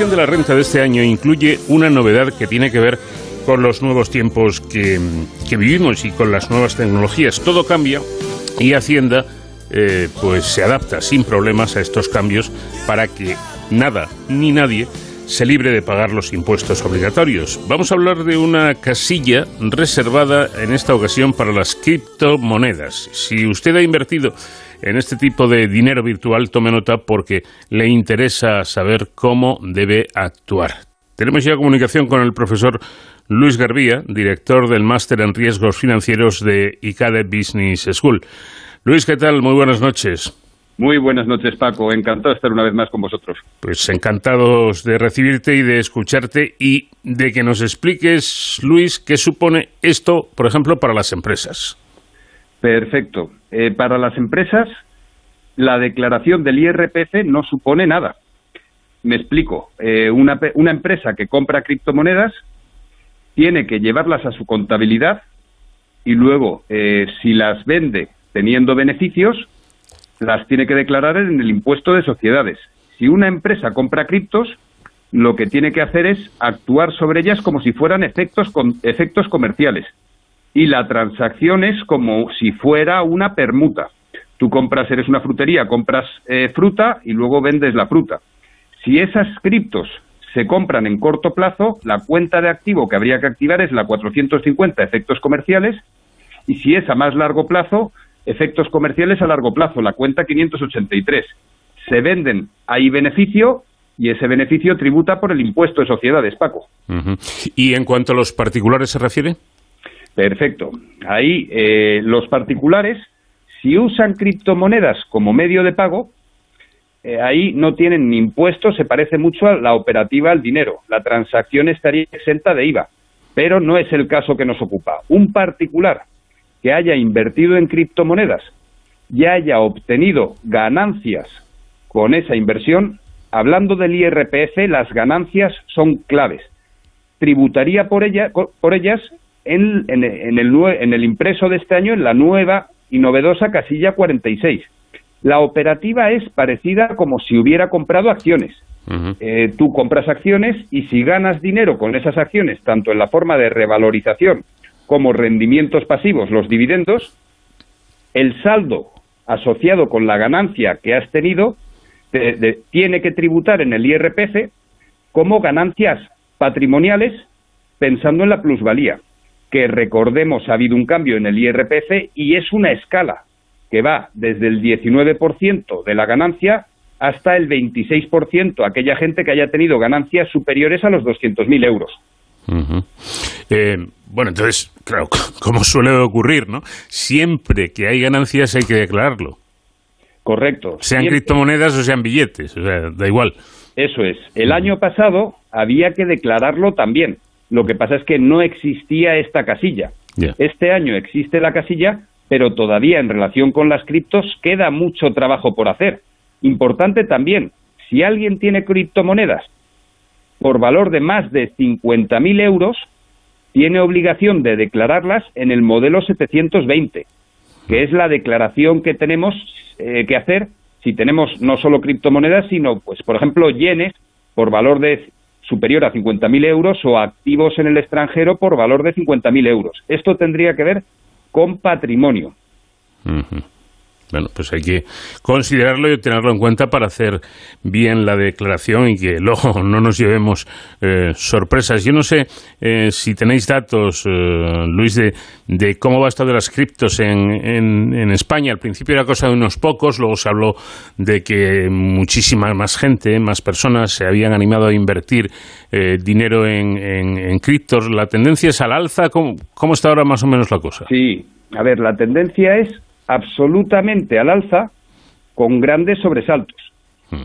De la renta de este año incluye una novedad que tiene que ver con los nuevos tiempos que, que vivimos y con las nuevas tecnologías. Todo cambia y Hacienda eh, pues se adapta sin problemas a estos cambios para que nada ni nadie se libre de pagar los impuestos obligatorios. Vamos a hablar de una casilla reservada en esta ocasión para las criptomonedas. Si usted ha invertido en este tipo de dinero virtual, tome nota porque le interesa saber cómo debe actuar. Tenemos ya comunicación con el profesor Luis Garbía, director del máster en riesgos financieros de ICADE Business School. Luis, ¿qué tal? Muy buenas noches. Muy buenas noches, Paco. Encantado de estar una vez más con vosotros. Pues encantados de recibirte y de escucharte y de que nos expliques, Luis, qué supone esto, por ejemplo, para las empresas. Perfecto. Eh, para las empresas, la declaración del IRPF no supone nada. Me explico. Eh, una, empresa que compra criptomonedas tiene que llevarlas a su contabilidad y luego, eh, si las vende teniendo beneficios, las tiene que declarar en el impuesto de sociedades. Si una empresa compra criptos, lo que tiene que hacer es actuar sobre ellas como si fueran efectos comerciales. Y la transacción es como si fuera una permuta. Tú compras, eres una frutería, compras eh, fruta y luego vendes la fruta. Si esas criptos se compran en corto plazo, la cuenta de activo que habría que activar es la 450 efectos comerciales y si es a más largo plazo, efectos comerciales a largo plazo, la cuenta 583. Se venden, hay beneficio y ese beneficio tributa por el impuesto de sociedades, Paco. ¿Y en cuanto a los particulares se refiere? Perfecto. Ahí eh, los particulares, si usan criptomonedas como medio de pago, eh, ahí no tienen ni impuestos, se parece mucho a la operativa al dinero. La transacción estaría exenta de IVA, pero no es el caso que nos ocupa. Un particular que haya invertido en criptomonedas y haya obtenido ganancias con esa inversión, hablando del IRPF, las ganancias son claves. Tributaría por, ella, por ellas en, en, el, en el impreso de este año en la nueva y novedosa casilla 46. La operativa es parecida como si hubiera comprado acciones. eh, tú compras acciones y si ganas dinero con esas acciones, tanto en la forma de revalorización como rendimientos pasivos, los dividendos, el saldo asociado con la ganancia que has tenido de, tiene que tributar en el IRPF como ganancias patrimoniales pensando en la plusvalía, que recordemos ha habido un cambio en el IRPF y es una escala que va desde el 19% de la ganancia hasta el 26% aquella gente que haya tenido ganancias superiores a los 200.000 euros. Uh -huh. eh, bueno, entonces, claro, *laughs* como suele ocurrir, ¿no? Siempre que hay ganancias hay que declararlo. Correcto. Sean Siempre. criptomonedas o sean billetes, o sea, da igual. Eso es. El año pasado había que declararlo también. Lo que pasa es que no existía esta casilla. Yeah. Este año existe la casilla, pero todavía en relación con las criptos queda mucho trabajo por hacer. Importante también, si alguien tiene criptomonedas por valor de más de 50.000 euros, tiene obligación de declararlas en el modelo 720, que es la declaración que tenemos eh, que hacer si tenemos no solo criptomonedas, sino, pues, por ejemplo, yenes por valor de superior a 50.000 euros o activos en el extranjero por valor de 50.000 euros. Esto tendría que ver con patrimonio. Bueno, pues hay que considerarlo y tenerlo en cuenta para hacer bien la declaración y que *laughs* luego no nos llevemos eh, sorpresas. Yo no sé eh, si tenéis datos, eh, Luis, de, cómo va esto de las criptos en, en, en, España. Al principio era cosa de unos pocos, luego se habló de que muchísima más gente, más personas se habían animado a invertir eh, dinero en, criptos. ¿La tendencia es al alza? ¿Cómo, ¿Cómo está ahora más o menos la cosa? Sí, a ver, la tendencia es absolutamente al alza con grandes sobresaltos.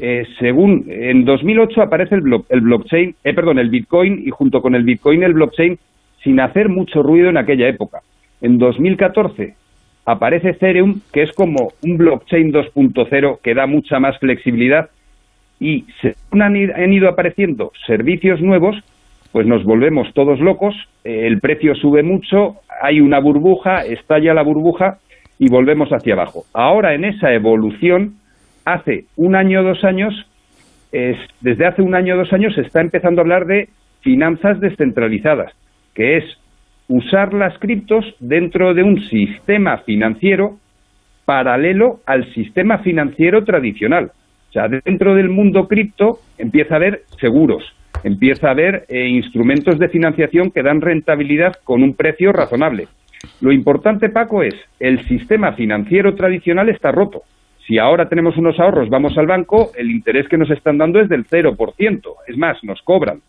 Eh, según en 2008 aparece el, blo el blockchain, eh, perdón, el Bitcoin y junto con el Bitcoin el blockchain sin hacer mucho ruido en aquella época. En 2014 aparece Ethereum, que es como un blockchain 2.0 que da mucha más flexibilidad y según han, han ido apareciendo servicios nuevos, pues nos volvemos todos locos, eh, el precio sube mucho, hay una burbuja, estalla la burbuja y volvemos hacia abajo. Ahora en esa evolución, hace un año o dos años, es, desde hace un año o dos años se está empezando a hablar de finanzas descentralizadas, que es usar las criptos dentro de un sistema financiero paralelo al sistema financiero tradicional. O sea, dentro del mundo cripto empieza a haber seguros, empieza a haber eh, instrumentos de financiación que dan rentabilidad con un precio razonable. Lo importante, Paco, es el sistema financiero tradicional está roto. Si ahora tenemos unos ahorros, vamos al banco, el interés que nos están dando es del 0%. Es más, nos cobran.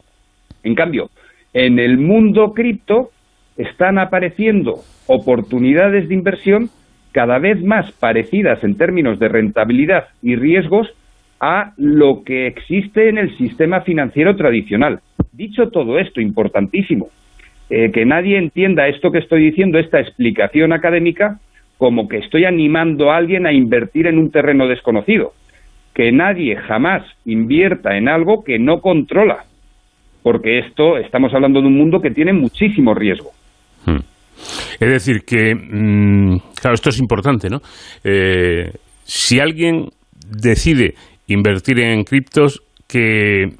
En cambio, en el mundo cripto están apareciendo oportunidades de inversión cada vez más parecidas en términos de rentabilidad y riesgos a lo que existe en el sistema financiero tradicional. Dicho todo esto, importantísimo, eh, que nadie entienda esto que estoy diciendo, esta explicación académica, como que estoy animando a alguien a invertir en un terreno desconocido. Que nadie jamás invierta en algo que no controla, porque esto estamos hablando de un mundo que tiene muchísimo riesgo. Hmm. Es decir, que, mm, claro, esto es importante, ¿no? Eh, si alguien decide invertir en criptos, que,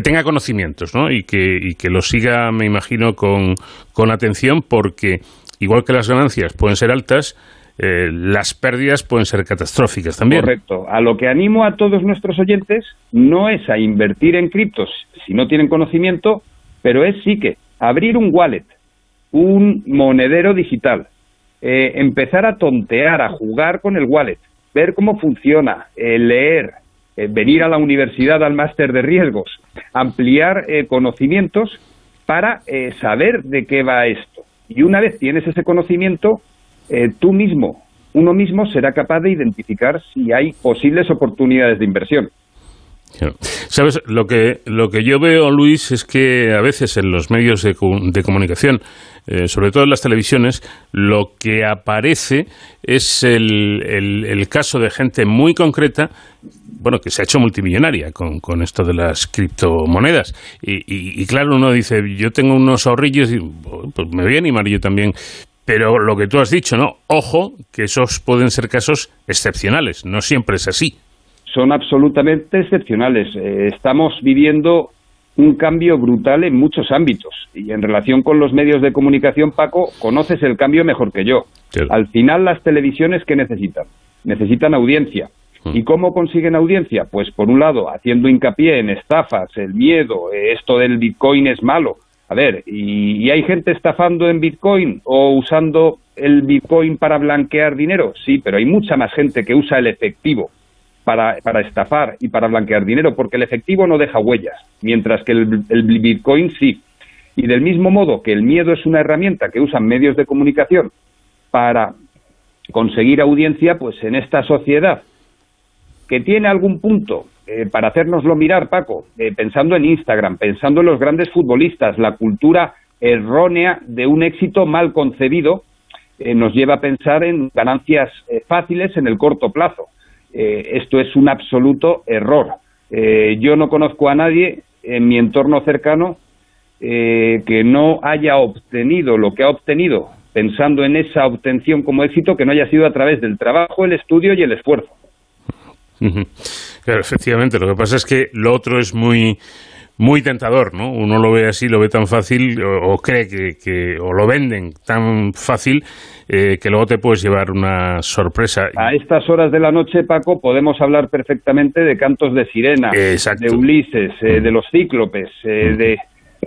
tenga conocimientos, ¿no? Y que, y que lo siga, me imagino, con, con atención, porque igual que las ganancias pueden ser altas, eh, las pérdidas pueden ser catastróficas también. Correcto. A lo que animo a todos nuestros oyentes no es a invertir en criptos si no tienen conocimiento, pero es sí que abrir un wallet, un monedero digital, eh, empezar a tontear, a jugar con el wallet, ver cómo funciona, eh, leer, venir a la universidad al máster de riesgos, ampliar conocimientos para saber de qué va esto. Y una vez tienes ese conocimiento, eh, tú mismo, uno mismo será capaz de identificar si hay posibles oportunidades de inversión. Sabes, lo que, lo que yo veo, Luis, es que a veces en los medios de, comunicación, eh, sobre todo en las televisiones, lo que aparece es el, el, caso de gente muy concreta, bueno, que se ha hecho multimillonaria con, con esto de las criptomonedas. Y, y, claro, uno dice, yo tengo unos ahorrillos y pues me voy a animar yo también. Pero lo que tú has dicho, ¿no? Ojo, que esos pueden ser casos excepcionales, no siempre es así. Son absolutamente excepcionales. Eh, estamos viviendo un cambio brutal en muchos ámbitos. Y en relación con los medios de comunicación, Paco, conoces el cambio mejor que yo. Al final, las televisiones, ¿qué necesitan? Necesitan audiencia. Mm. ¿Y cómo consiguen audiencia? Pues por un lado, haciendo hincapié en estafas, el miedo, eh, esto del Bitcoin es malo, a ver, ¿y, hay gente estafando en Bitcoin o usando el Bitcoin para blanquear dinero? Sí, pero hay mucha más gente que usa el efectivo para, para estafar y para blanquear dinero, porque el efectivo no deja huellas, mientras que el, el Bitcoin sí. Y del mismo modo que el miedo es una herramienta que usan medios de comunicación para conseguir audiencia, pues en esta sociedad que tiene algún punto eh, para hacérnoslo mirar, Paco, eh, pensando en Instagram, pensando en los grandes futbolistas, la cultura errónea de un éxito mal concebido eh, nos lleva a pensar en ganancias fáciles en el corto plazo. esto es un absoluto error. yo no conozco a nadie en mi entorno cercano que no haya obtenido lo que ha obtenido pensando en esa obtención como éxito que no haya sido a través del trabajo, el estudio y el esfuerzo. Claro, efectivamente. Lo que pasa es que lo otro es muy muy tentador, ¿no? Uno lo ve así, lo ve tan fácil, o, cree que, o lo venden tan fácil, eh, que luego te puedes llevar una sorpresa. A estas horas de la noche, Paco, podemos hablar perfectamente de cantos de sirena, de Ulises, eh, de los cíclopes, eh, de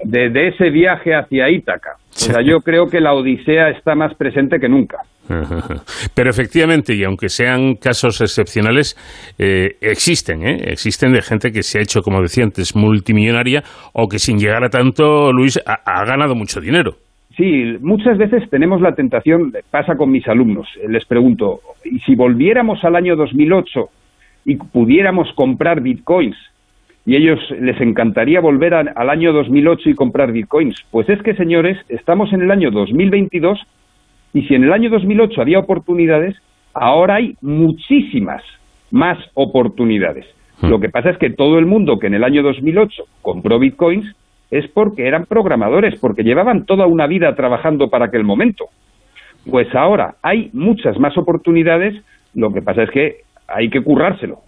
de, ese viaje hacia Ítaca. O sea, yo creo que la Odisea está más presente que nunca. *laughs* Pero efectivamente, y aunque sean casos excepcionales, eh, existen, ¿eh? existen de gente que se ha hecho, como decía antes, multimillonaria o que sin llegar a tanto, Luis, ha, ganado mucho dinero. Sí, muchas veces tenemos la tentación, pasa con mis alumnos, les pregunto, ¿y si volviéramos al año 2008 y pudiéramos comprar bitcoins y ellos les encantaría volver al año 2008 y comprar bitcoins. Pues es que, señores, estamos en el año 2022 y si en el año 2008 había oportunidades, ahora hay muchísimas más oportunidades. Hmm. Lo que pasa es que todo el mundo que en el año 2008 compró bitcoins es porque eran programadores, porque llevaban toda una vida trabajando para aquel momento. Pues ahora hay muchas más oportunidades, lo que pasa es que hay que currárselo.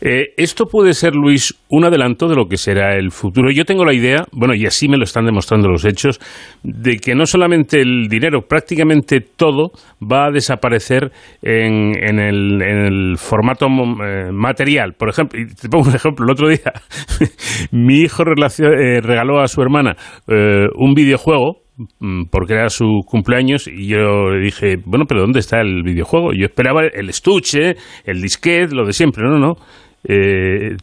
Eh, esto puede ser, Luis, un adelanto de lo que será el futuro. Yo tengo la idea, bueno, y así me lo están demostrando los hechos, de que no solamente el dinero, prácticamente todo va a desaparecer en, el, formato eh, material. Por ejemplo, y te pongo un ejemplo, el otro día *laughs* mi hijo eh, regaló a su hermana un videojuego mm, porque era su cumpleaños y yo le dije, bueno, pero ¿dónde está el videojuego? Yo esperaba el estuche, el disquete, lo de siempre, no, no. Eh,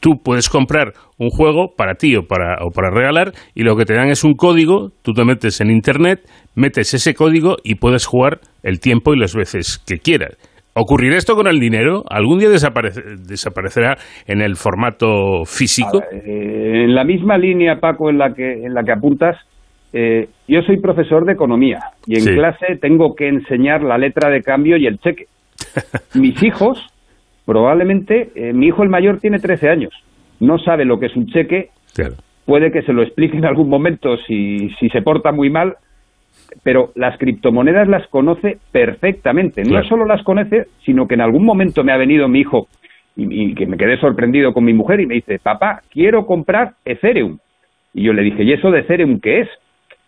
tú puedes comprar un juego para ti o para, o para regalar y lo que te dan es un código, tú te metes en Internet, metes ese código y puedes jugar el tiempo y las veces que quieras. ¿Ocurrirá esto con el dinero? ¿Algún día desaparecerá en el formato físico? Eh, en la misma línea, Paco, en la que, en la que apuntas, eh, yo soy profesor de economía y en clase tengo que enseñar la letra de cambio y el cheque. *laughs* Mis hijos, probablemente, eh, mi hijo el mayor tiene 13 años, no sabe lo que es un cheque, puede que se lo explique en algún momento si, si se porta muy mal, pero las criptomonedas las conoce perfectamente. No solo las conoce, sino que en algún momento me ha venido mi hijo y, que me quedé sorprendido con mi mujer y me dice, papá, quiero comprar Ethereum. Y yo le dije, ¿y eso de Ethereum qué es?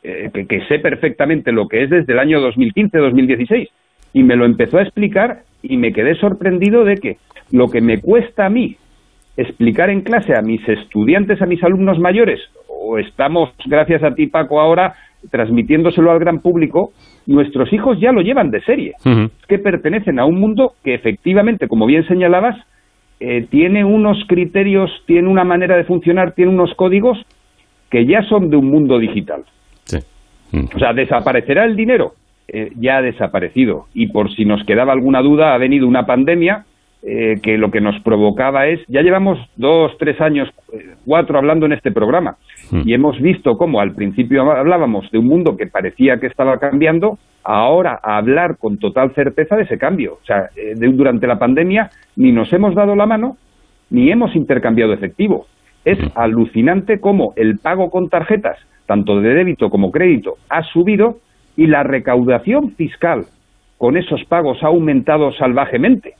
Eh, que, que, sé perfectamente lo que es desde el año 2015-2016. Y me lo empezó a explicar y me quedé sorprendido de que lo que me cuesta a mí explicar en clase a mis estudiantes, a mis alumnos mayores, o estamos, gracias a ti Paco, ahora transmitiéndoselo al gran público, nuestros hijos ya lo llevan de serie. Es que pertenecen a un mundo que efectivamente, como bien señalabas, eh, tiene unos criterios, tiene una manera de funcionar, tiene unos códigos que ya son de un mundo digital. O sea, ¿desaparecerá el dinero? Eh, ya ha desaparecido. Y por si nos quedaba alguna duda, ha venido una pandemia eh, que lo que nos provocaba es, ya llevamos dos, tres años, cuatro hablando en este programa, Hmm. Y hemos visto cómo al principio hablábamos de un mundo que parecía que estaba cambiando, ahora a hablar con total certeza de ese cambio. O sea, eh, durante la pandemia ni nos hemos dado la mano ni hemos intercambiado efectivo. Es hmm. alucinante cómo el pago con tarjetas, tanto de débito como crédito, ha subido y la recaudación fiscal con esos pagos ha aumentado salvajemente.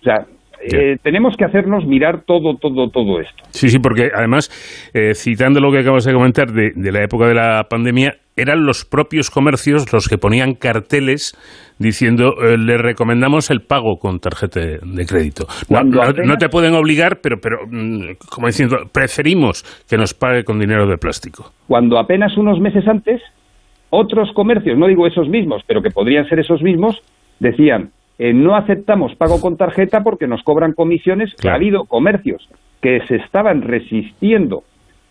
O sea, eh, tenemos que hacernos mirar todo, todo, todo esto. Sí, sí, porque además, eh, citando lo que acabas de comentar de, la época de la pandemia, eran los propios comercios los que ponían carteles diciendo eh, le recomendamos el pago con tarjeta de crédito. No, te pueden obligar, pero, pero mm, como diciendo, preferimos que nos pague con dinero de plástico. Cuando apenas unos meses antes, otros comercios, no digo esos mismos, pero que podrían ser esos mismos, decían eh, no aceptamos pago con tarjeta porque nos cobran comisiones. Ha habido comercios que se estaban resistiendo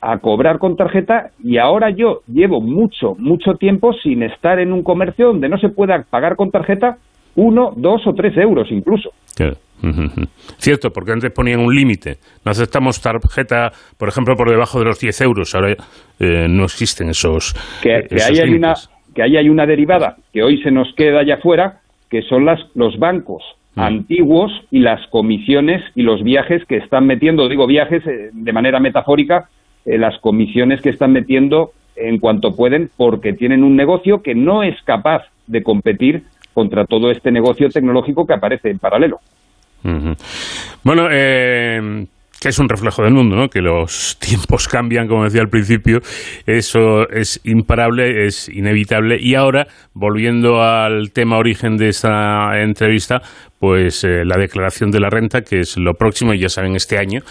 a cobrar con tarjeta y ahora yo llevo mucho, mucho tiempo sin estar en un comercio donde no se pueda pagar con tarjeta uno, dos o tres euros incluso. *laughs* Cierto, porque antes ponían un límite. No aceptamos tarjeta, por ejemplo, por debajo de los 10 euros. Ahora eh, no existen esos. Que, ahí hay una, que ahí hay una derivada que hoy se nos queda allá afuera, que son las, los bancos mm. antiguos y las comisiones y los viajes que están metiendo, digo viajes eh, de manera metafórica, eh, las comisiones que están metiendo en cuanto pueden porque tienen un negocio que no es capaz de competir contra todo este negocio tecnológico que aparece en paralelo. Bueno, eh, que es un reflejo del mundo, ¿no? que los *laughs* tiempos cambian, como decía al principio, eso es imparable, es inevitable. Y ahora, volviendo al tema origen de esta entrevista, pues eh, la declaración de la renta, que es lo próximo, y ya saben, este año,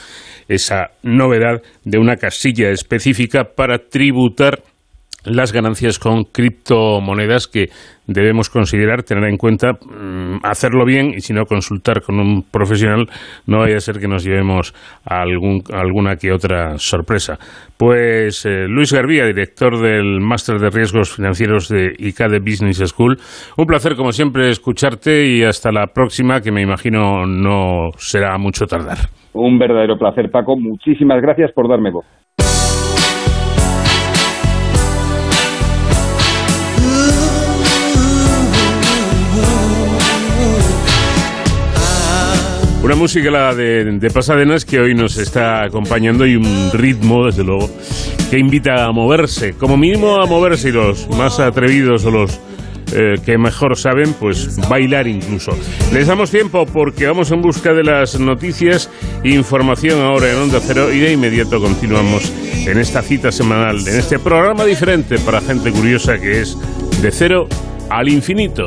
esa novedad de una casilla específica para tributar las ganancias con criptomonedas que debemos considerar, tener en cuenta, mm, hacerlo bien y si no consultar con un profesional, no vaya a ser que nos llevemos a algún, alguna que otra sorpresa. Pues eh, Luis Garbía, director del Máster de Riesgos Financieros de ICADE Business School, un placer como siempre escucharte y hasta la próxima, que me imagino no será mucho tardar. Un verdadero placer, Paco. Muchísimas gracias por darme voz. Una música la de, Pasadenas que hoy nos está acompañando y un ritmo, desde luego, que invita a moverse, como mínimo a moverse y los más atrevidos o los eh, que mejor saben, pues bailar incluso. Les damos tiempo porque vamos en busca de las noticias información ahora en Onda Cero y de inmediato continuamos en esta cita semanal, en este programa diferente para gente curiosa que es de cero al infinito.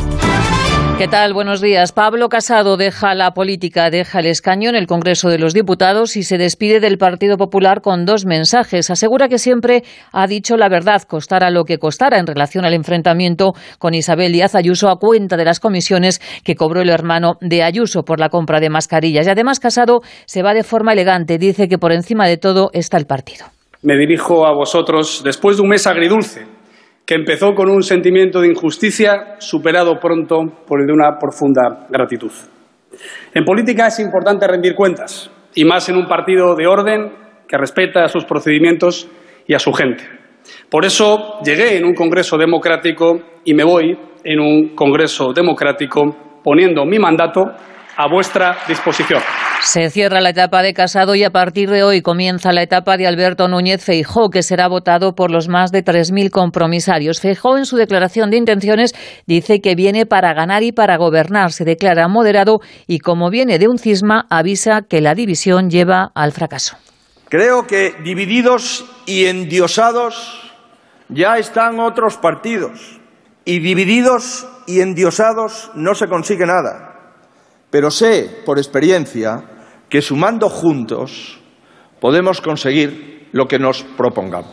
¿Qué tal? Buenos días. Pablo Casado deja la política, deja el escaño en el Congreso de los Diputados y se despide del Partido Popular con dos mensajes. Asegura que siempre ha dicho la verdad, costara lo que costara, en relación al enfrentamiento con Isabel Díaz Ayuso a cuenta de las comisiones que cobró el hermano de Ayuso por la compra de mascarillas. Y además Casado se va de forma elegante. Dice que por encima de todo está el partido. Me dirijo a vosotros después de un mes agridulce que empezó con un sentimiento de injusticia superado pronto por el de una profunda gratitud. En política es importante rendir cuentas, y más en un partido de orden que respeta a sus procedimientos y a su gente. Por eso llegué en un Congreso democrático y me voy en un Congreso democrático poniendo mi mandato a vuestra disposición. Se cierra la etapa de Casado y a partir de hoy comienza la etapa de Alberto Núñez Feijó, que será votado por los más de 3.000 compromisarios. Feijó, en su declaración de intenciones, dice que viene para ganar y para gobernar. Se declara moderado y, como viene de un cisma, avisa que la división lleva al fracaso. Creo que divididos y endiosados ya están otros partidos. Y divididos y endiosados no se consigue nada. Pero sé, por experiencia, que sumando juntos podemos conseguir lo que nos propongamos.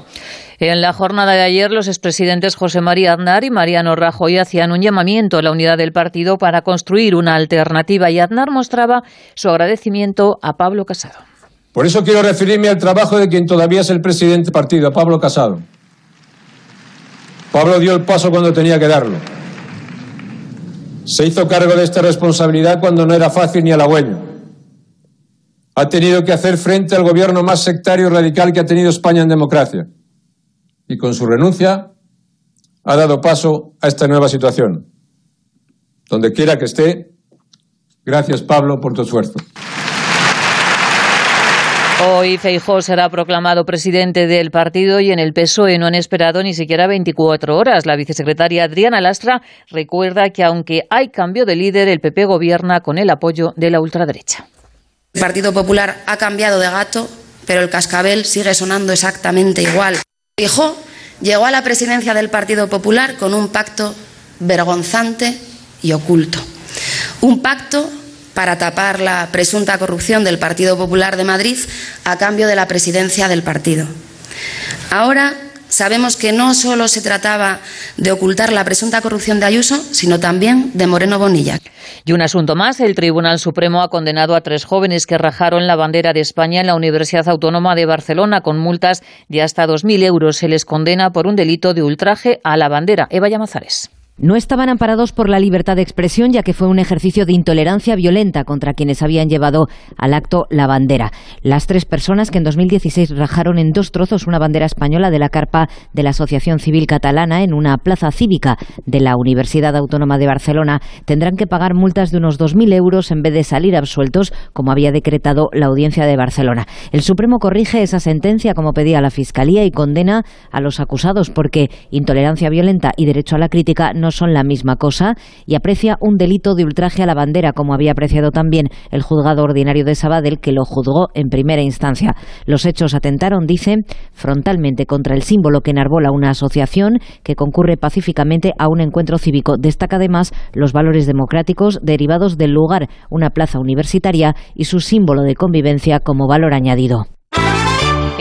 En la jornada de ayer, los expresidentes José María Aznar y Mariano Rajoy hacían un llamamiento a la unidad del partido para construir una alternativa y Aznar mostraba su agradecimiento a Pablo Casado. Por eso quiero referirme al trabajo de quien todavía es el presidente del partido, Pablo Casado. Pablo dio el paso cuando tenía que darlo. Se hizo cargo de esta responsabilidad cuando no era fácil ni halagüeño. Ha tenido que hacer frente al gobierno más sectario y radical que ha tenido España en democracia. Y con su renuncia ha dado paso a esta nueva situación. Donde quiera que esté, gracias Pablo por tu esfuerzo. Hoy Feijó será proclamado presidente del partido y en el PSOE no han esperado ni siquiera 24 horas. La vicesecretaria Adriana Lastra recuerda que aunque hay cambio de líder, el PP gobierna con el apoyo de la ultraderecha. El Partido Popular ha cambiado de gato, pero el cascabel sigue sonando exactamente igual. Feijó llegó a la presidencia del Partido Popular con un pacto vergonzante y oculto. Un pacto para tapar la presunta corrupción del Partido Popular de Madrid a cambio de la presidencia del partido. Ahora sabemos que no solo se trataba de ocultar la presunta corrupción de Ayuso, sino también de Moreno Bonilla. Y un asunto más, el Tribunal Supremo ha condenado a tres jóvenes que rajaron la bandera de España en la Universidad Autónoma de Barcelona con multas de hasta 2.000 euros. Se les condena por un delito de ultraje a la bandera. Eva Llamazares. No estaban amparados por la libertad de expresión, ya que fue un ejercicio de intolerancia violenta contra quienes habían llevado al acto la bandera. Las tres personas que en 2016 rajaron en dos trozos una bandera española de la carpa de la Asociación Civil Catalana en una plaza cívica de la Universidad Autónoma de Barcelona tendrán que pagar multas de unos 2.000 euros en vez de salir absueltos, como había decretado la Audiencia de Barcelona. El Supremo corrige esa sentencia, como pedía la Fiscalía, y condena a los acusados porque intolerancia violenta y derecho a la crítica no son la misma cosa y aprecia un delito de ultraje a la bandera, como había apreciado también el juzgado ordinario de Sabadell, que lo juzgó en primera instancia. Los hechos atentaron, dice, frontalmente contra el símbolo que enarbola una asociación que concurre pacíficamente a un encuentro cívico. Destaca además los valores democráticos derivados del lugar, una plaza universitaria y su símbolo de convivencia como valor añadido.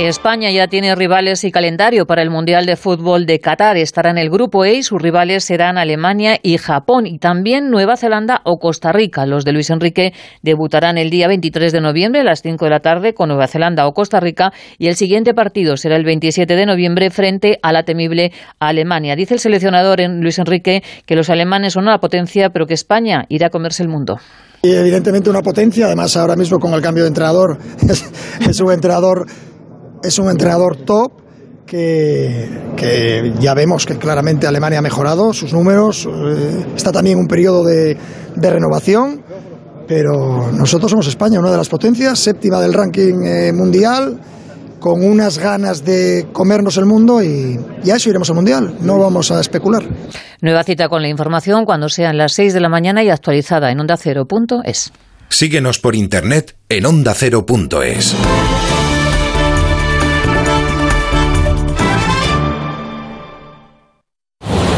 España ya tiene rivales y calendario para el Mundial de Fútbol de Qatar. Estará en el grupo E y sus rivales serán Alemania y Japón y también Nueva Zelanda o Costa Rica. Los de Luis Enrique debutarán el día 23 de noviembre a las 5 de la tarde con Nueva Zelanda o Costa Rica y el siguiente partido será el 27 de noviembre frente a la temible Alemania. Dice el seleccionador Luis Enrique que los alemanes son una potencia pero que España irá a comerse el mundo. Y evidentemente una potencia, además ahora mismo con el cambio de entrenador, *laughs* es, es un entrenador es un entrenador top que, que, ya vemos que claramente Alemania ha mejorado sus números, eh, está también un periodo de, de, renovación, pero nosotros somos España, una de las potencias, séptima del ranking eh, mundial, con unas ganas de comernos el mundo y, y, a eso iremos al Mundial, no vamos a especular. Nueva cita con la información cuando sean las 6 de la mañana y actualizada en onda cero.es. Síguenos por internet en ondacero.es.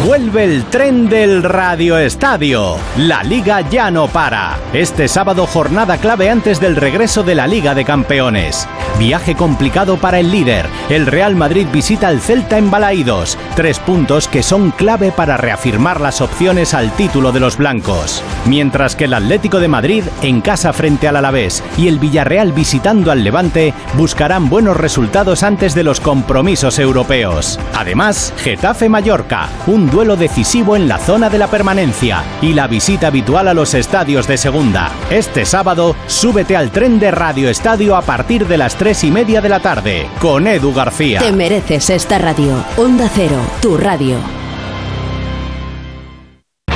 Vuelve el tren del Radio Estadio. La liga ya no para. Este sábado jornada clave antes del regreso de la Liga de Campeones. Viaje complicado para el líder. El Real Madrid visita al Celta en Balaídos. Tres puntos que son clave para reafirmar las opciones al título de los blancos. Mientras que el Atlético de Madrid en casa frente al Alavés y el Villarreal visitando al Levante buscarán buenos resultados antes de los compromisos europeos. Además, Getafe Mallorca, un decisivo en la zona de la permanencia y la visita habitual a los estadios de segunda. Este sábado, súbete al tren de Radio Estadio a partir de las tres y media de la tarde con Edu García. Te mereces esta radio. Onda Cero, tu radio.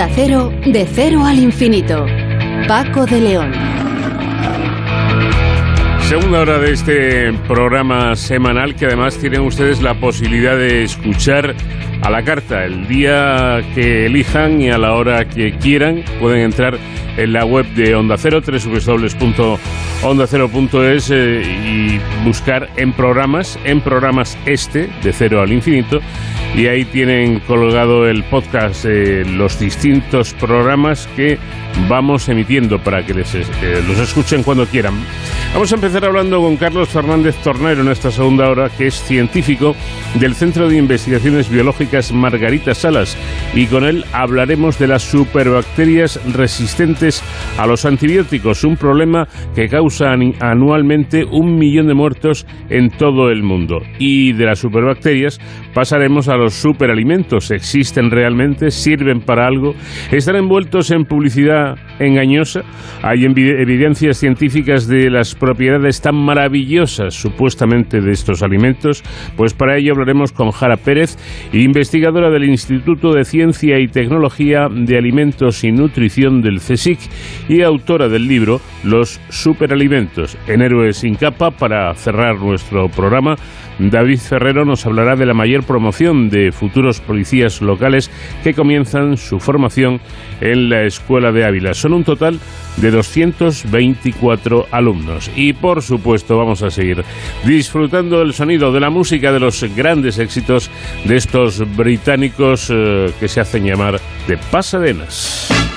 Onda Cero, de cero al infinito. Paco de León. Segunda hora de este programa semanal que además tienen ustedes la posibilidad de escuchar a la carta el día que elijan y a la hora que quieran. Pueden entrar en la web de Onda Cero, www.ondacero.es eh, y buscar en programas, en programas este, de cero al infinito. Y ahí tienen colgado el podcast de los distintos programas que vamos emitiendo para que les, eh, los escuchen cuando quieran. Vamos a empezar hablando con Carlos Fernández Tornero en esta segunda hora, que es científico del Centro de Investigaciones Biológicas Margarita Salas, y con él hablaremos de las superbacterias resistentes a los antibióticos, un problema que causa anualmente un millón de muertos en todo el mundo. Y de las superbacterias pasaremos a los superalimentos. ¿Existen realmente? ¿Sirven para algo? ¿Están envueltos en publicidad engañosa? ¿Hay evidencias científicas de las propiedades tan maravillosas supuestamente de estos alimentos? Pues para ello hablaremos con Jara Pérez, investigadora del Instituto de Ciencia y Tecnología de Alimentos y Nutrición del CSIC y autora del libro Los superalimentos en Héroes sin capa. Para cerrar nuestro programa, David Ferrero nos hablará de la mayor promoción de futuros policías locales que comienzan su formación en la Escuela de Ávila. Son un total de 224 alumnos. Y por supuesto vamos a seguir disfrutando del sonido de la música de los grandes éxitos de estos británicos eh, que se hacen llamar de Pasadenas.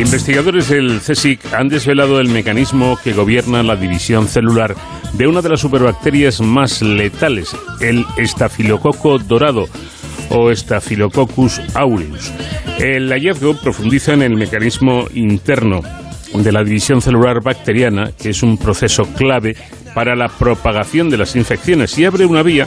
Investigadores del CSIC han desvelado el mecanismo que gobierna la división celular de una de las superbacterias más letales, el estafilococo dorado o Staphylococcus aureus. El hallazgo profundiza en el mecanismo interno de la división celular bacteriana, que es un proceso clave para la propagación de las infecciones y abre una vía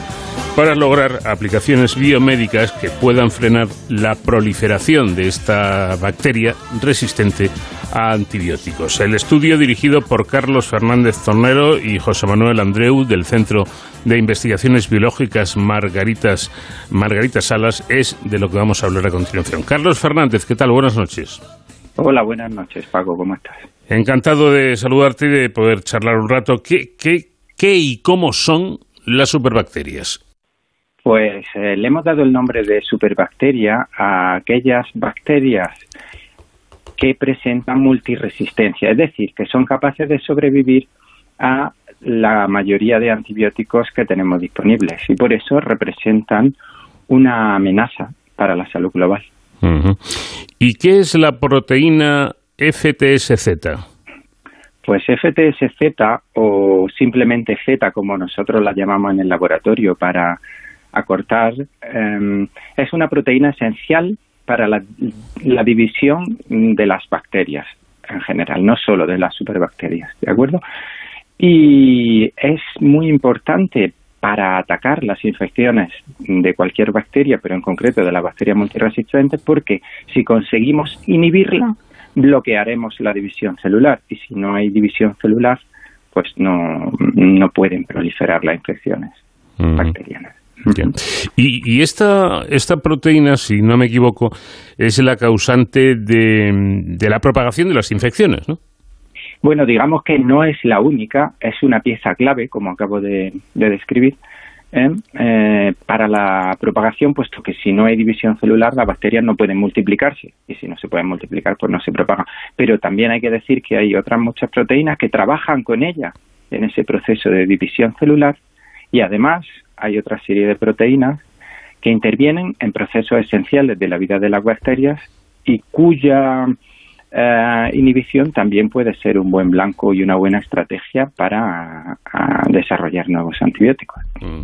para lograr aplicaciones biomédicas que puedan frenar la proliferación de esta bacteria resistente a antibióticos. El estudio dirigido por Carlos Fernández Tornero y José Manuel Andreu del Centro de Investigaciones Biológicas Margaritas, Margarita Salas es de lo que vamos a hablar a continuación. Carlos Fernández, ¿qué tal? Buenas noches. Hola, buenas noches, Paco, ¿cómo estás? Encantado de saludarte y de poder charlar un rato. ¿Qué, qué, qué y cómo son las superbacterias? Pues eh, le hemos dado el nombre de superbacteria a aquellas bacterias que presentan multiresistencia, es decir, que son capaces de sobrevivir a la mayoría de antibióticos que tenemos disponibles y por eso representan una amenaza para la salud global. ¿Y qué es la proteína FTSZ? Pues FTSZ o simplemente Z como nosotros la llamamos en el laboratorio para acortar, em, es una proteína esencial para la, división de las bacterias en general, no solo de las superbacterias, ¿de acuerdo? Y es muy importante para atacar las infecciones de cualquier bacteria, pero en concreto de la bacteria multiresistente, porque si conseguimos inhibirla, bloquearemos la división celular. Y si no hay división celular, pues no, no pueden proliferar las infecciones bacterianas. Y, esta, esta proteína, si no me equivoco, es la causante de, la propagación de las infecciones, ¿no? Bueno, digamos que no es la única, es una pieza clave, como acabo de, describir, ¿eh? Eh, para la propagación, puesto que si no hay división celular, las bacterias no pueden multiplicarse, y si no se pueden multiplicar, pues no se propagan. Pero también hay que decir que hay otras muchas proteínas que trabajan con ella en ese proceso de división celular, y además hay otra serie de proteínas que intervienen en procesos esenciales de la vida de las bacterias y cuya eh, inhibición también puede ser un buen blanco y una buena estrategia para desarrollar nuevos antibióticos. Mm.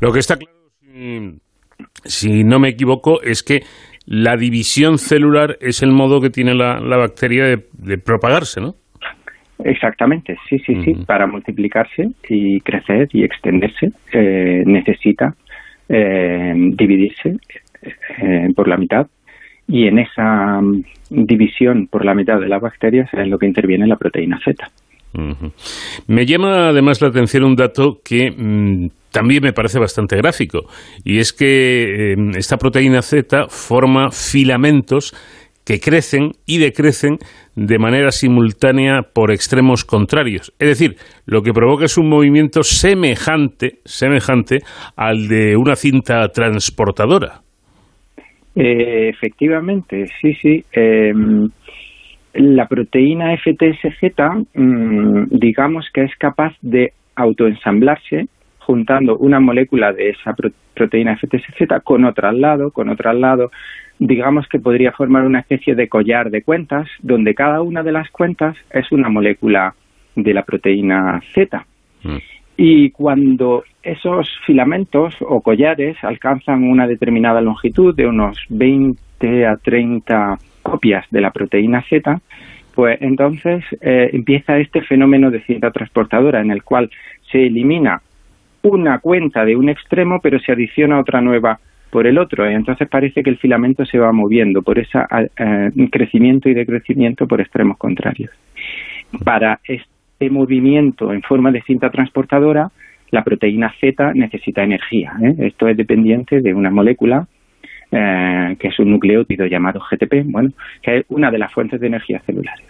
Lo que está claro, si, no me equivoco, es que la división celular es el modo que tiene la, bacteria de propagarse, ¿no? Exactamente, sí, sí, sí. Para multiplicarse y crecer y extenderse eh, necesita eh, dividirse eh, por la mitad y en esa mm, división por la mitad de las bacterias es lo que interviene la proteína Z. Me llama además la atención un dato que mm, también me parece bastante gráfico y es que esta proteína Z forma filamentos que crecen y decrecen de manera simultánea por extremos contrarios. Es decir, lo que provoca es un movimiento semejante, semejante al de una cinta transportadora. Eh, efectivamente, sí, sí. Em, la proteína FTSZ, mm, digamos que es capaz de autoensamblarse juntando una molécula de esa proteína FTSZ con otra al lado, con otra al lado, digamos que podría formar una especie de collar de cuentas, donde cada una de las cuentas es una molécula de la proteína Z. Mm. Y cuando esos filamentos o collares alcanzan una determinada longitud de unos 20 a 30 copias de la proteína Z, pues entonces eh, empieza este fenómeno de cinta transportadora en el cual se elimina una cuenta de un extremo pero se adiciona otra nueva por el otro. Entonces parece que el filamento se va moviendo por ese eh, crecimiento y decrecimiento por extremos contrarios. Para este movimiento en forma de cinta transportadora, la proteína Z necesita energía. ¿eh? Esto es dependiente de una molécula eh, que es un nucleótido llamado GTP, bueno, que es una de las fuentes de energía celulares.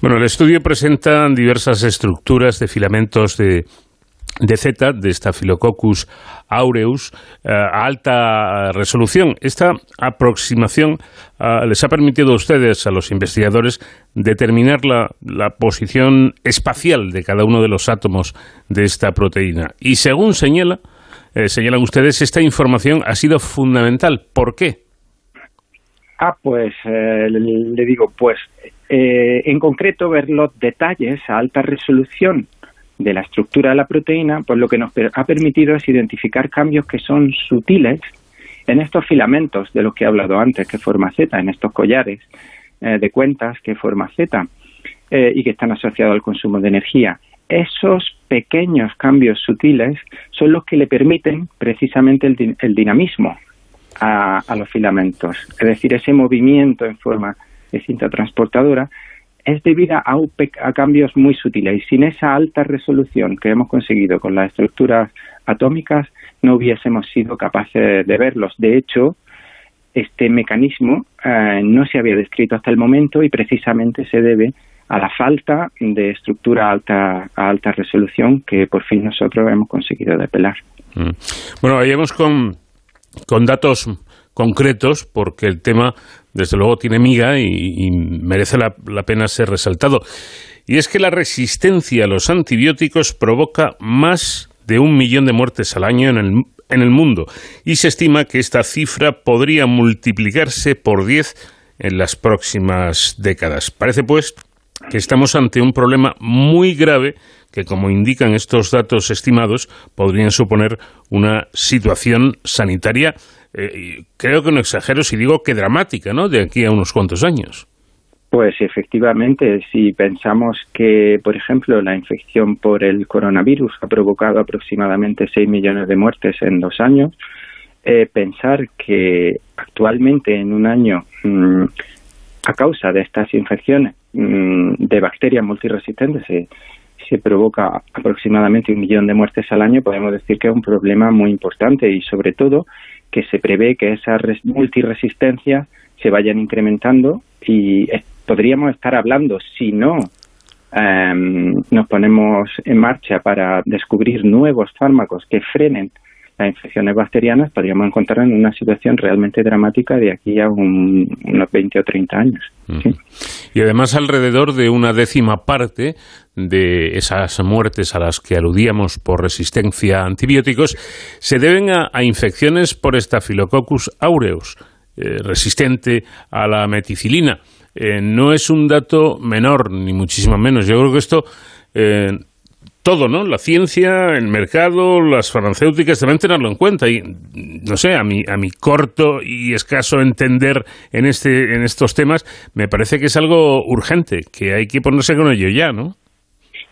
Bueno, el estudio presenta diversas estructuras de filamentos de, de Z, de Staphylococcus aureus, eh, a alta resolución. Esta aproximación eh, les ha permitido a ustedes, a los investigadores, determinar la, posición espacial de cada uno de los átomos de esta proteína. Y según señala, eh, señalan ustedes, esta información ha sido fundamental. ¿Por qué? Ah, pues le, digo, pues en concreto ver los detalles a alta resolución de la estructura de la proteína, pues lo que nos ha permitido es identificar cambios que son sutiles en estos filamentos de los que he hablado antes, que forma Z, en estos collares eh, de cuentas que forma Z eh, y que están asociados al consumo de energía. Esos pequeños cambios sutiles son los que le permiten precisamente el dinamismo a, a los filamentos. Es decir, ese movimiento en forma de cinta transportadora es debido a, un a cambios muy sutiles y sin esa alta resolución que hemos conseguido con las estructuras atómicas no hubiésemos sido capaces de verlos. De hecho, este mecanismo eh, no se había descrito hasta el momento y precisamente se debe a la falta de estructura alta, a alta resolución que por fin nosotros hemos conseguido depelar. Mm. Bueno, vayamos con, con datos concretos, porque el tema, desde luego, tiene miga y, merece la, la pena ser resaltado. Y es que la resistencia a los antibióticos provoca más de un millón de muertes al año en el, en el mundo. Y se estima que esta cifra podría multiplicarse por 10 en las próximas décadas. Parece, pues, que estamos ante un problema muy grave que, como indican estos datos estimados, podrían suponer una situación sanitaria, eh, creo que no exagero si digo que dramática, ¿no?, de aquí a unos cuantos años. Pues efectivamente, si pensamos que, por ejemplo, la infección por el coronavirus ha provocado aproximadamente 6 millones de muertes en dos años, eh, pensar que actualmente en un año, mmm, a causa de estas infecciones mmm, de bacterias multiresistentes, se provoca aproximadamente un millón de muertes al año, podemos decir que es un problema muy importante y sobre todo que se prevé que esas multiresistencias se vayan incrementando y podríamos estar hablando, si no eh, nos ponemos en marcha para descubrir nuevos fármacos que frenen las infecciones bacterianas, podríamos encontrar en una situación realmente dramática de aquí a un, unos 20 o 30 años. ¿sí? Y además alrededor de una décima parte de esas muertes a las que aludíamos por resistencia a antibióticos se deben a, a infecciones por Staphylococcus aureus, eh, resistente a la meticilina. Eh, no es un dato menor, ni muchísimo menos. Yo creo que esto, eh, todo, ¿no? La ciencia, el mercado, las farmacéuticas deben tenerlo en cuenta. Y, no sé, a mi, a mi corto y escaso entender en, este, en estos temas, me parece que es algo urgente, que hay que ponerse con ello ya, ¿no?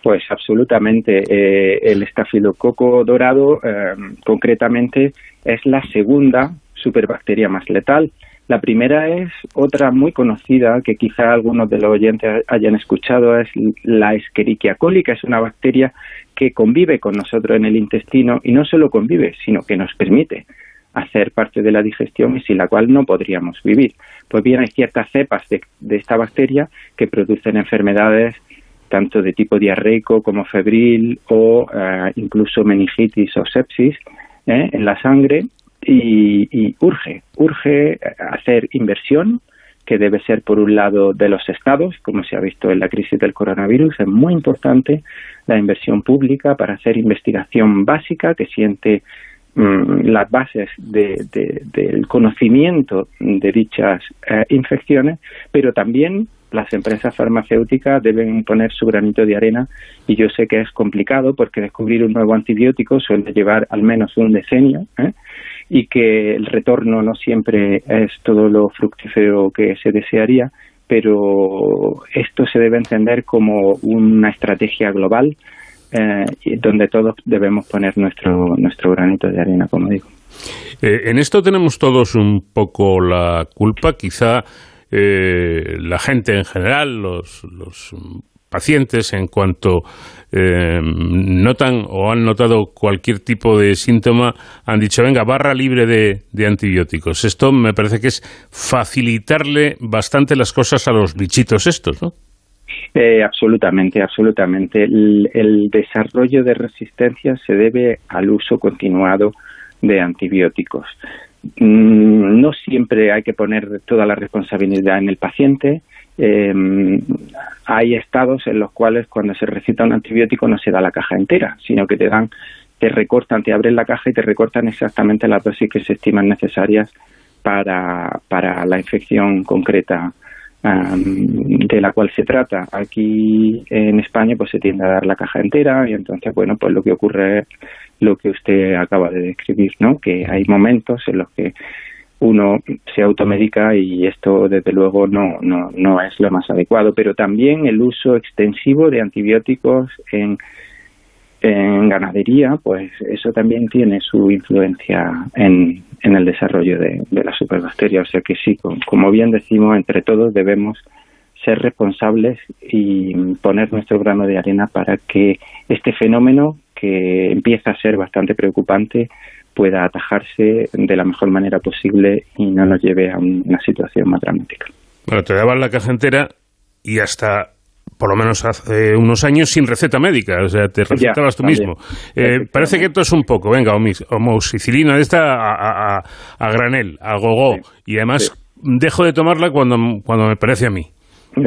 Pues absolutamente. Eh, el estafilococo dorado, eh, concretamente, es la segunda superbacteria más letal. La primera es otra muy conocida que quizá algunos de los oyentes hayan escuchado, es la Escherichia coli, es una bacteria que convive con nosotros en el intestino y no solo convive, sino que nos permite hacer parte de la digestión y sin la cual no podríamos vivir. Pues bien, hay ciertas cepas de, esta bacteria que producen enfermedades tanto de tipo diarreico como febril o uh, incluso meningitis o sepsis ¿eh? en la sangre y, y, urge, urge hacer inversión que debe ser por un lado de los estados, como se ha visto en la crisis del coronavirus, es muy importante la inversión pública para hacer investigación básica que siente mmm, las bases de, de, del conocimiento de dichas eh, infecciones, pero también las empresas farmacéuticas deben poner su granito de arena y yo sé que es complicado porque descubrir un nuevo antibiótico suele llevar al menos un decenio ¿eh? Y que el retorno no siempre es todo lo fructífero que se desearía, pero esto se debe entender como una estrategia global eh, donde todos debemos poner nuestro, nuestro granito de arena, como digo. Eh, en esto tenemos todos un poco la culpa, quizá eh, la gente en general, los, los pacientes, en cuanto eh, notan o han notado cualquier tipo de síntoma, han dicho, venga, barra libre de, de, antibióticos. Esto me parece que es facilitarle bastante las cosas a los bichitos estos, ¿no? Eh, absolutamente, absolutamente. El, el desarrollo de resistencia se debe al uso continuado de antibióticos no siempre hay que poner toda la responsabilidad en el paciente. Eh, hay estados en los cuales cuando se recita un antibiótico no se da la caja entera, sino que te dan, te recortan, te abren la caja y te recortan exactamente las dosis que se estiman necesarias para, para la infección concreta de la cual se trata. Aquí en España pues se tiende a dar la caja entera y entonces bueno pues lo que ocurre es lo que usted acaba de describir, ¿no? Que hay momentos en los que uno se automedica y esto desde luego no, no, no es lo más adecuado, pero también el uso extensivo de antibióticos en ganadería, pues eso también tiene su influencia en, en el desarrollo de, la superbacteria. O sea que sí, como bien decimos, entre todos debemos ser responsables y poner nuestro grano de arena para que este fenómeno, que empieza a ser bastante preocupante, pueda atajarse de la mejor manera posible y no nos lleve a una situación más dramática. Bueno, te daban la caja entera y hasta por lo menos hace unos años, sin receta médica. O sea, te recetabas tú mismo. Eh, parece que esto es un poco, venga, homoxicilina de esta a, a, granel, a gogó. Y además dejo de tomarla cuando, cuando me parece a mí.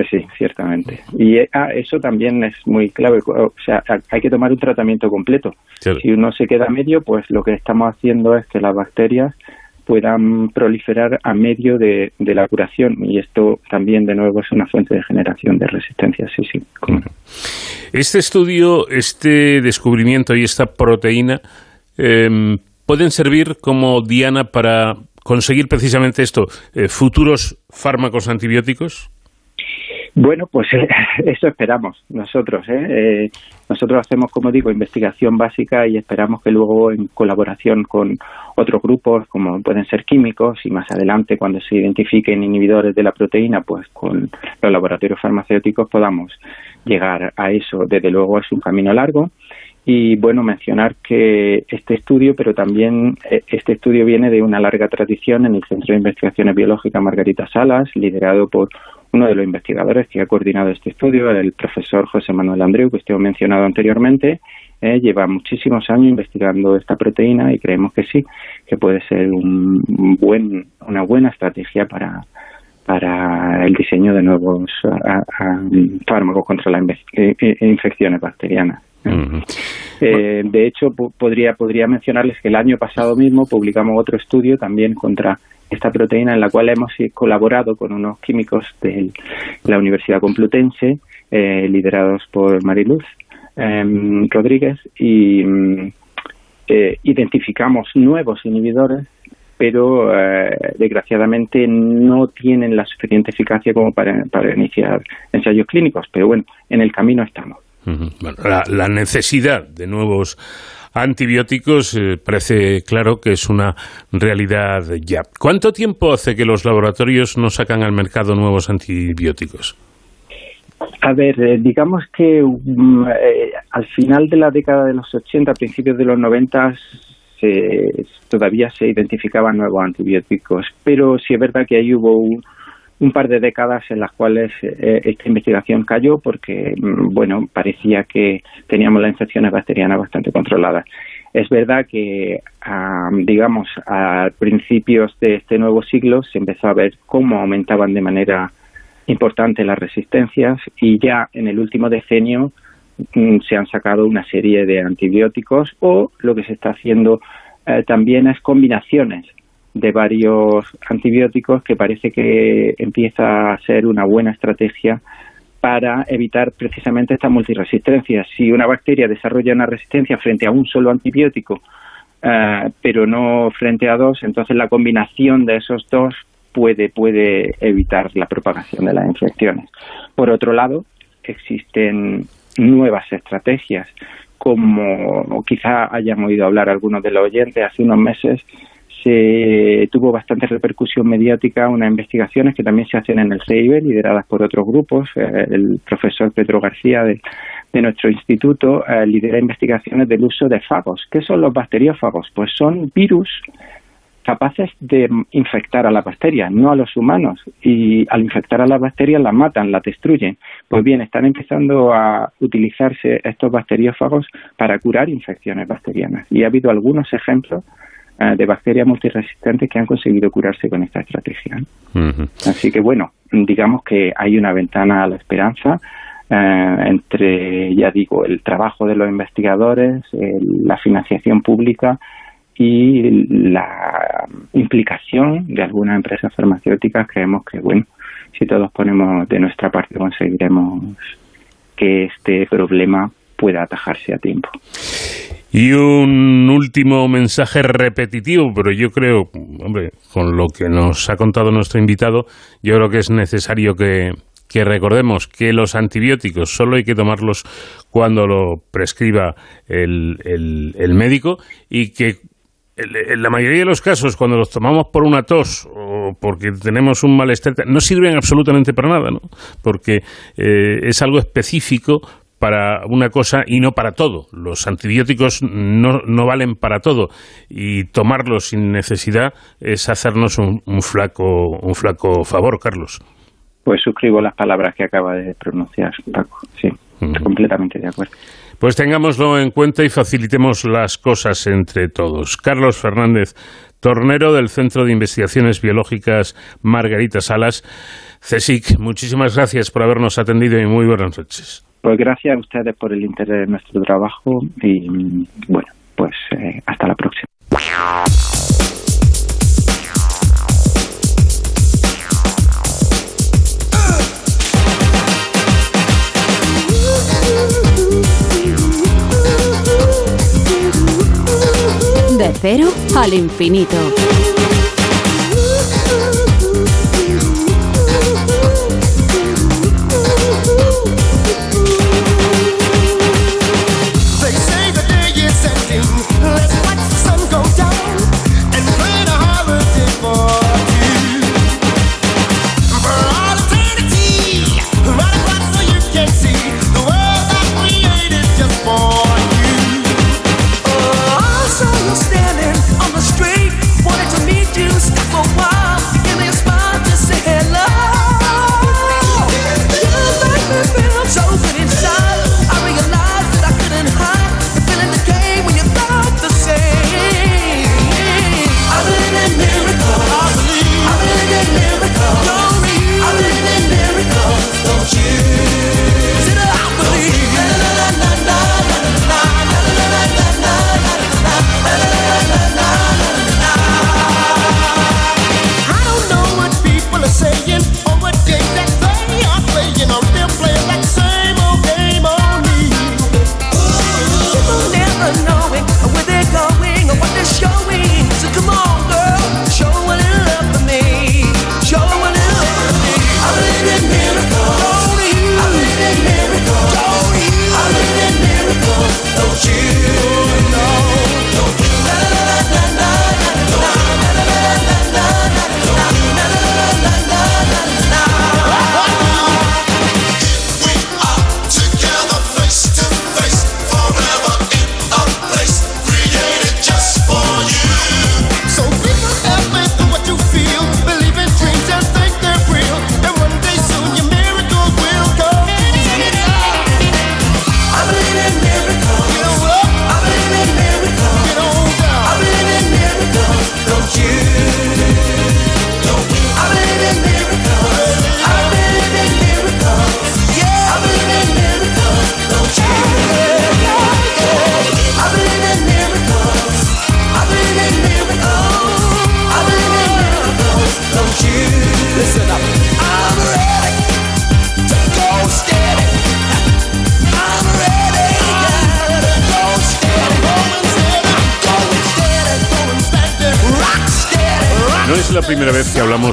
Sí, ciertamente. Y eh, ah, eso también es muy clave. O sea, hay que tomar un tratamiento completo. Si uno se queda medio, pues lo que estamos haciendo es que las bacterias puedan proliferar a medio de, la curación y esto también de nuevo es una fuente de generación de resistencia, sí, sí. Este estudio, este descubrimiento y esta proteína em, pueden servir como diana para conseguir precisamente esto, eh, futuros fármacos antibióticos? Bueno, pues eh, *laughs* eso esperamos nosotros. ¿eh? ¿eh? nosotros hacemos, como digo, investigación básica y esperamos que luego, en colaboración con otros grupos, como pueden ser químicos, y más adelante, cuando se identifiquen inhibidores de la proteína, pues con los laboratorios farmacéuticos podamos llegar a eso. Desde luego es un camino largo. Y bueno, mencionar que este estudio, pero también eh, este estudio viene de una larga tradición en el Centro de Investigaciones Biológicas Margarita Salas, liderado por uno de los investigadores que ha coordinado este estudio, el profesor José Manuel Andreu, que usted ha mencionado anteriormente, eh, lleva muchísimos años investigando esta proteína y creemos que sí, que puede ser un buen, una buena estrategia para, el diseño de nuevos fármacos contra las eh, eh, de hecho, podría, podría mencionarles que el año pasado mismo publicamos otro estudio también contra esta proteína en la cual hemos colaborado con unos químicos de la Universidad Complutense, eh, liderados por Mariluz em, Rodríguez, y mm, eh, identificamos nuevos inhibidores, pero eh, desgraciadamente no tienen la suficiente eficacia como para, para iniciar ensayos clínicos. Pero bueno, en el camino estamos. La necesidad de nuevos antibióticos eh, parece claro que es una realidad ya. ¿Cuánto tiempo hace que los laboratorios no sacan al mercado nuevos antibióticos? A ver, eh, digamos que mm, eh, al final de la década de los 80, a principios de los 90, todavía se identificaban nuevos antibióticos, pero sí es verdad que ahí hubo un, un par de décadas en las cuales eh, esta investigación cayó porque, mm, bueno, parecía que teníamos las infecciones bacterianas bastante controladas. Es verdad que, digamos, a principios de este nuevo siglo se empezó a ver cómo aumentaban de manera importante las resistencias y ya en el último decenio mm, se han sacado una serie de antibióticos o lo que se está haciendo eh, también es combinaciones de varios antibióticos que parece que empieza a ser una buena estrategia para evitar precisamente esta multiresistencia. Si una bacteria desarrolla una resistencia frente a un solo antibiótico, eh, pero no frente a dos, entonces la combinación de esos dos puede, puede evitar la propagación de las infecciones. Por otro lado, existen nuevas estrategias, como quizá hayan oído hablar algunos de los oyentes hace unos meses, se tuvo bastante repercusión mediática unas investigaciones que también se hacen en el CIB, lideradas por otros grupos. Eh, el profesor Pedro García de, nuestro instituto eh, lidera investigaciones del uso de fagos. ¿Qué son los bacteriófagos? Pues son virus capaces de infectar a las bacterias, no a los humanos. Y al infectar a las bacterias las matan, las destruyen. Pues bien, están empezando a utilizarse estos bacteriófagos para curar infecciones bacterianas. Y ha habido algunos ejemplos de bacterias multiresistentes que han conseguido curarse con esta estrategia. Así que bueno, digamos que hay una ventana a la esperanza eh, entre, ya digo, el trabajo de los investigadores, la financiación pública y la implicación de algunas empresas farmacéuticas creemos que, bueno, si todos ponemos de nuestra parte conseguiremos que este problema pueda atajarse a tiempo. Y un último mensaje repetitivo, pero yo creo, hombre, con lo que nos ha contado nuestro invitado, yo creo que es necesario que, que recordemos que los antibióticos solo hay que tomarlos cuando lo prescriba el, el, médico y que en la mayoría de los casos, cuando los tomamos por una tos o porque tenemos un malestar, no sirven absolutamente para nada, ¿no? Porque eh, es algo específico para una cosa y no para todo. Los antibióticos no, no valen para todo y tomarlos sin necesidad es hacernos un, un, flaco, un flaco favor, Carlos. Pues suscribo las palabras que acaba de pronunciar, Paco. Sí, completamente de acuerdo. Pues tengámoslo en cuenta y facilitemos las cosas entre todos. Carlos Fernández, tornero del Centro de Investigaciones Biológicas Margarita Salas, CSIC, muchísimas gracias por habernos atendido y muy buenas noches. Pues gracias a ustedes por el interés en nuestro trabajo y bueno, pues eh, hasta la próxima. De cero al infinito.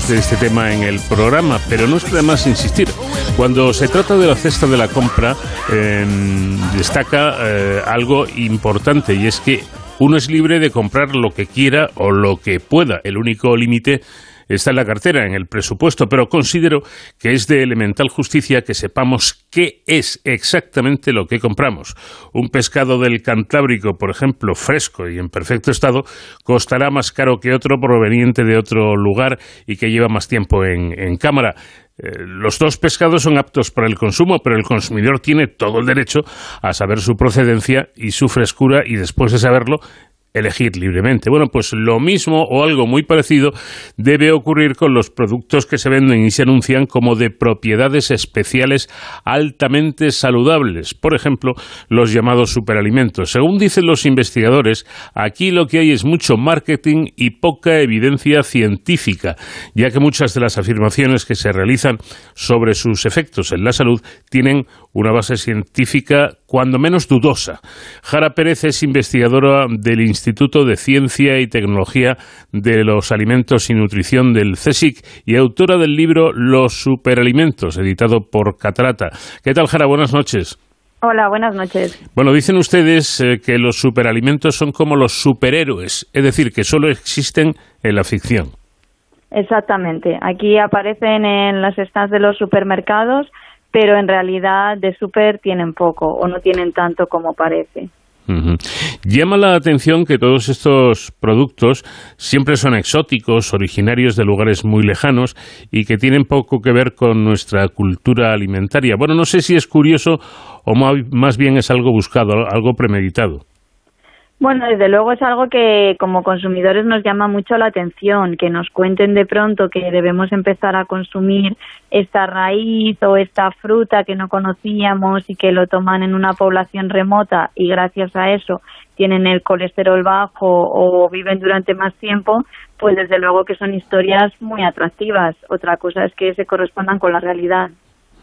De este tema en el programa, pero no es de más insistir. Cuando se trata de la cesta de la compra, eh, destaca algo importante y es que uno es libre de comprar lo que quiera o lo que pueda. El único límite está en la cartera, en el presupuesto, pero considero que es de elemental justicia que sepamos qué es exactamente lo que compramos. Un pescado del Cantábrico, por ejemplo, fresco y en perfecto estado, costará más caro que otro proveniente de otro lugar y que lleva más tiempo en, cámara. Eh, Los dos pescados son aptos para el consumo, pero el consumidor tiene todo el derecho a saber su procedencia y su frescura y después de saberlo elegir libremente. Bueno, pues lo mismo o algo muy parecido debe ocurrir con los productos que se venden y se anuncian como de propiedades especiales altamente saludables. Por ejemplo, los llamados superalimentos. Según dicen los investigadores, aquí lo que hay es mucho marketing y poca evidencia científica, ya que muchas de las afirmaciones que se realizan sobre sus efectos en la salud tienen una base científica cuando menos dudosa. Jara Pérez es investigadora del Instituto de Ciencia y Tecnología de los Alimentos y Nutrición del CSIC y autora del libro Los Superalimentos, editado por Catrata. ¿Qué tal, Jara? Buenas noches. Hola, buenas noches. Bueno, dicen ustedes eh, que los superalimentos son como los superhéroes, es decir, que solo existen en la ficción. Exactamente. Aquí aparecen en las stands de los supermercados pero en realidad de super tienen poco o no tienen tanto como parece. Llama la atención que todos estos productos siempre son exóticos, originarios de lugares muy lejanos y que tienen poco que ver con nuestra cultura alimentaria. Bueno, no sé si es curioso o más bien es algo buscado, algo premeditado. Bueno, desde luego es algo que como consumidores nos llama mucho la atención, que nos cuenten de pronto que debemos empezar a consumir esta raíz o esta fruta que no conocíamos y que lo toman en una población remota y gracias a eso tienen el colesterol bajo o viven durante más tiempo, pues desde luego que son historias muy atractivas. Otra cosa es que se correspondan con la realidad.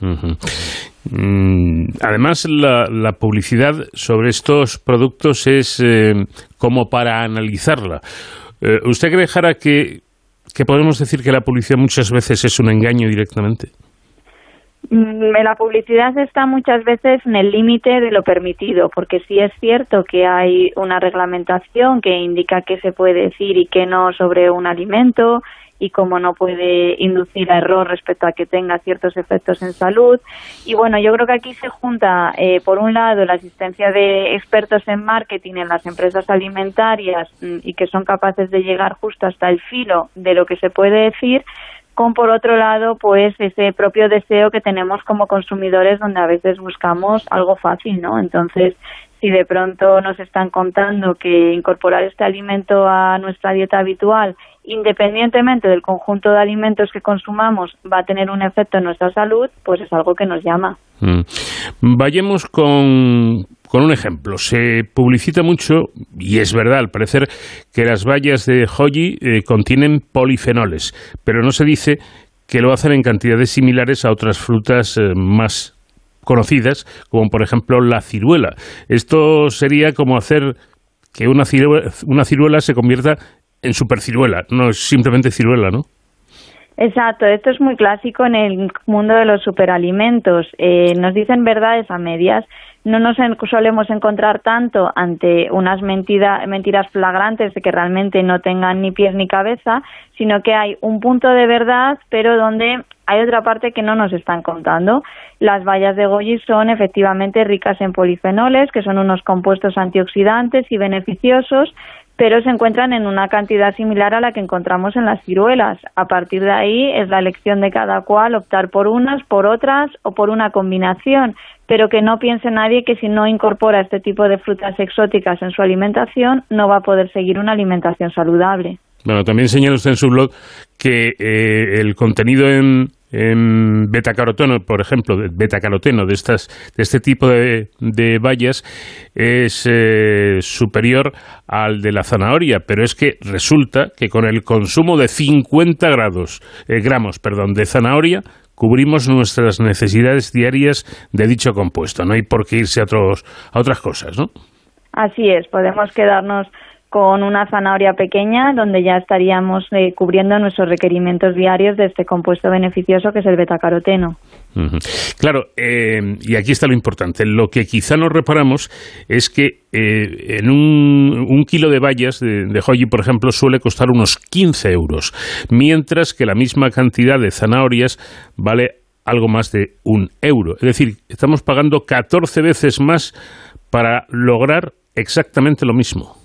Mm, además, la, publicidad sobre estos productos es eh, como para analizarla. Eh, ¿Usted cree, Jara, que, que podemos decir que la publicidad muchas veces es un engaño directamente? Mm, la publicidad está muchas veces en el límite de lo permitido, porque sí es cierto que hay una reglamentación que indica qué se puede decir y qué no sobre un alimento, y cómo no puede inducir a error respecto a que tenga ciertos efectos en salud. Y bueno, yo creo que aquí se junta, eh, por un lado, la asistencia de expertos en marketing en las empresas alimentarias mm, y que son capaces de llegar justo hasta el filo de lo que se puede decir, con por otro lado pues ese propio deseo que tenemos como consumidores donde a veces buscamos algo fácil, ¿no? Entonces, si de pronto nos están contando que incorporar este alimento a nuestra dieta habitual independientemente del conjunto de alimentos que consumamos, va a tener un efecto en nuestra salud, pues es algo que nos llama. Mm. Vayamos con, con un ejemplo. Se publicita mucho, y es verdad al parecer, que las bayas de Hoji eh, contienen polifenoles, pero no se dice que lo hacen en cantidades similares a otras frutas eh, más conocidas, como por ejemplo la ciruela. Esto sería como hacer que una una ciruela se convierta en super ciruela, no es simplemente ciruela, ¿no? Exacto, esto es muy clásico en el mundo de los superalimentos. Eh, nos dicen verdades a medias. No nos solemos encontrar tanto ante unas mentiras flagrantes de que realmente no tengan ni pies ni cabeza, sino que hay un punto de verdad, pero donde hay otra parte que no nos están contando. Las bayas de goji son efectivamente ricas en polifenoles, que son unos compuestos antioxidantes y beneficiosos, pero se encuentran en una cantidad similar a la que encontramos en las ciruelas. A partir de ahí es la elección de cada cual optar por unas, por otras o por una combinación, pero que no piense nadie que si no incorpora este tipo de frutas exóticas en su alimentación no va a poder seguir una alimentación saludable. Bueno, también señala usted en su blog que eh, el contenido en, en betacaroteno, por ejemplo, betacaroteno de estas de este tipo de, de bayas es eh, superior al de la zanahoria, pero es que resulta que con el consumo de 50 grados, eh, gramos perdón, de zanahoria cubrimos nuestras necesidades diarias de dicho compuesto. No hay por qué irse a, otros, a otras cosas, ¿no? Así es, podemos quedarnos con una zanahoria pequeña donde ya estaríamos eh, cubriendo nuestros requerimientos diarios de este compuesto beneficioso que es el betacaroteno. Claro, eh, y aquí está lo importante. Lo que quizá no reparamos es que eh, en un, kilo de bayas de, de hoji, por ejemplo, suele costar unos 15 euros, mientras que la misma cantidad de zanahorias vale algo más de un euro. Es decir, estamos pagando 14 veces más para lograr exactamente lo mismo.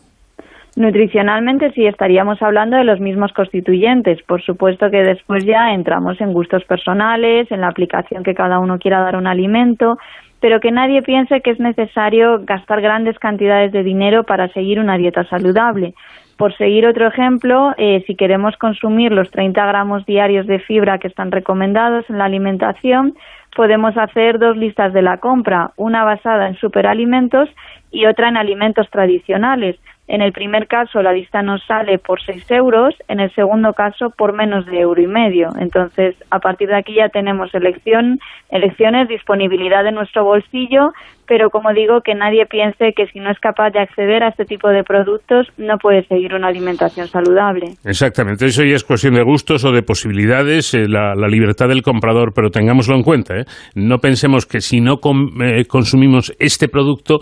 Nutricionalmente sí estaríamos hablando de los mismos constituyentes. Por supuesto que después ya entramos en gustos personales, en la aplicación que cada uno quiera dar a un alimento pero que nadie piense que es necesario gastar grandes cantidades de dinero para seguir una dieta saludable. Por seguir otro ejemplo, eh, si queremos consumir los 30 gramos diarios de fibra que están recomendados en la alimentación, podemos hacer dos listas de la compra, una basada en superalimentos y otra en alimentos tradicionales. En el primer caso, la lista nos sale por 6 euros, en el segundo caso, por menos de euro y medio. Entonces, a partir de aquí ya tenemos elección, elecciones, disponibilidad de nuestro bolsillo, pero como digo, que nadie piense que si no es capaz de acceder a este tipo de productos, no puede seguir una alimentación saludable. Exactamente, eso ya es cuestión de gustos o de posibilidades, eh, la, libertad del comprador, pero tengámoslo en cuenta. ¿eh? No pensemos que si no eh, consumimos este producto,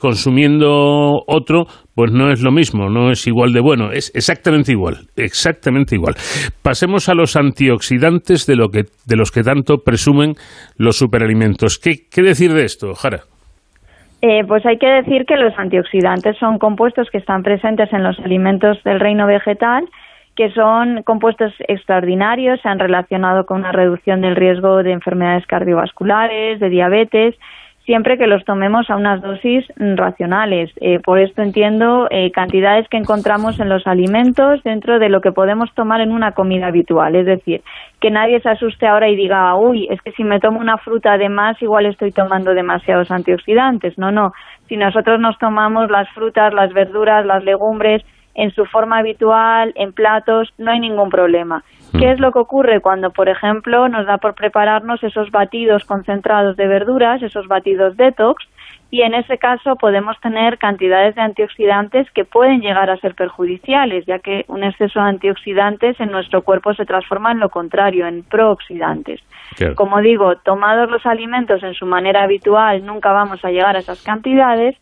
consumiendo otro, pues no es lo mismo, no es igual de bueno, es exactamente igual, exactamente igual. Pasemos a los antioxidantes de, lo que, de los que tanto presumen los superalimentos. ¿Qué, qué decir de esto, Jara? Eh, pues hay que decir que los antioxidantes son compuestos que están presentes en los alimentos del reino vegetal, que son compuestos extraordinarios, se han relacionado con una reducción del riesgo de enfermedades cardiovasculares, de diabetes siempre que los tomemos a unas dosis racionales. Eh, por esto entiendo eh, cantidades que encontramos en los alimentos dentro de lo que podemos tomar en una comida habitual. Es decir, que nadie se asuste ahora y diga, uy, es que si me tomo una fruta de más, igual estoy tomando demasiados antioxidantes. No, no. Si nosotros nos tomamos las frutas, las verduras, las legumbres, en su forma habitual, en platos, no hay ningún problema. ¿Qué mm. es lo que ocurre cuando, por ejemplo, nos da por prepararnos esos batidos concentrados de verduras, esos batidos detox, y en ese caso podemos tener cantidades de antioxidantes que pueden llegar a ser perjudiciales, ya que un exceso de antioxidantes en nuestro cuerpo se transforma en lo contrario, en prooxidantes. Como digo, tomados los alimentos en su manera habitual, nunca vamos a llegar a esas cantidades,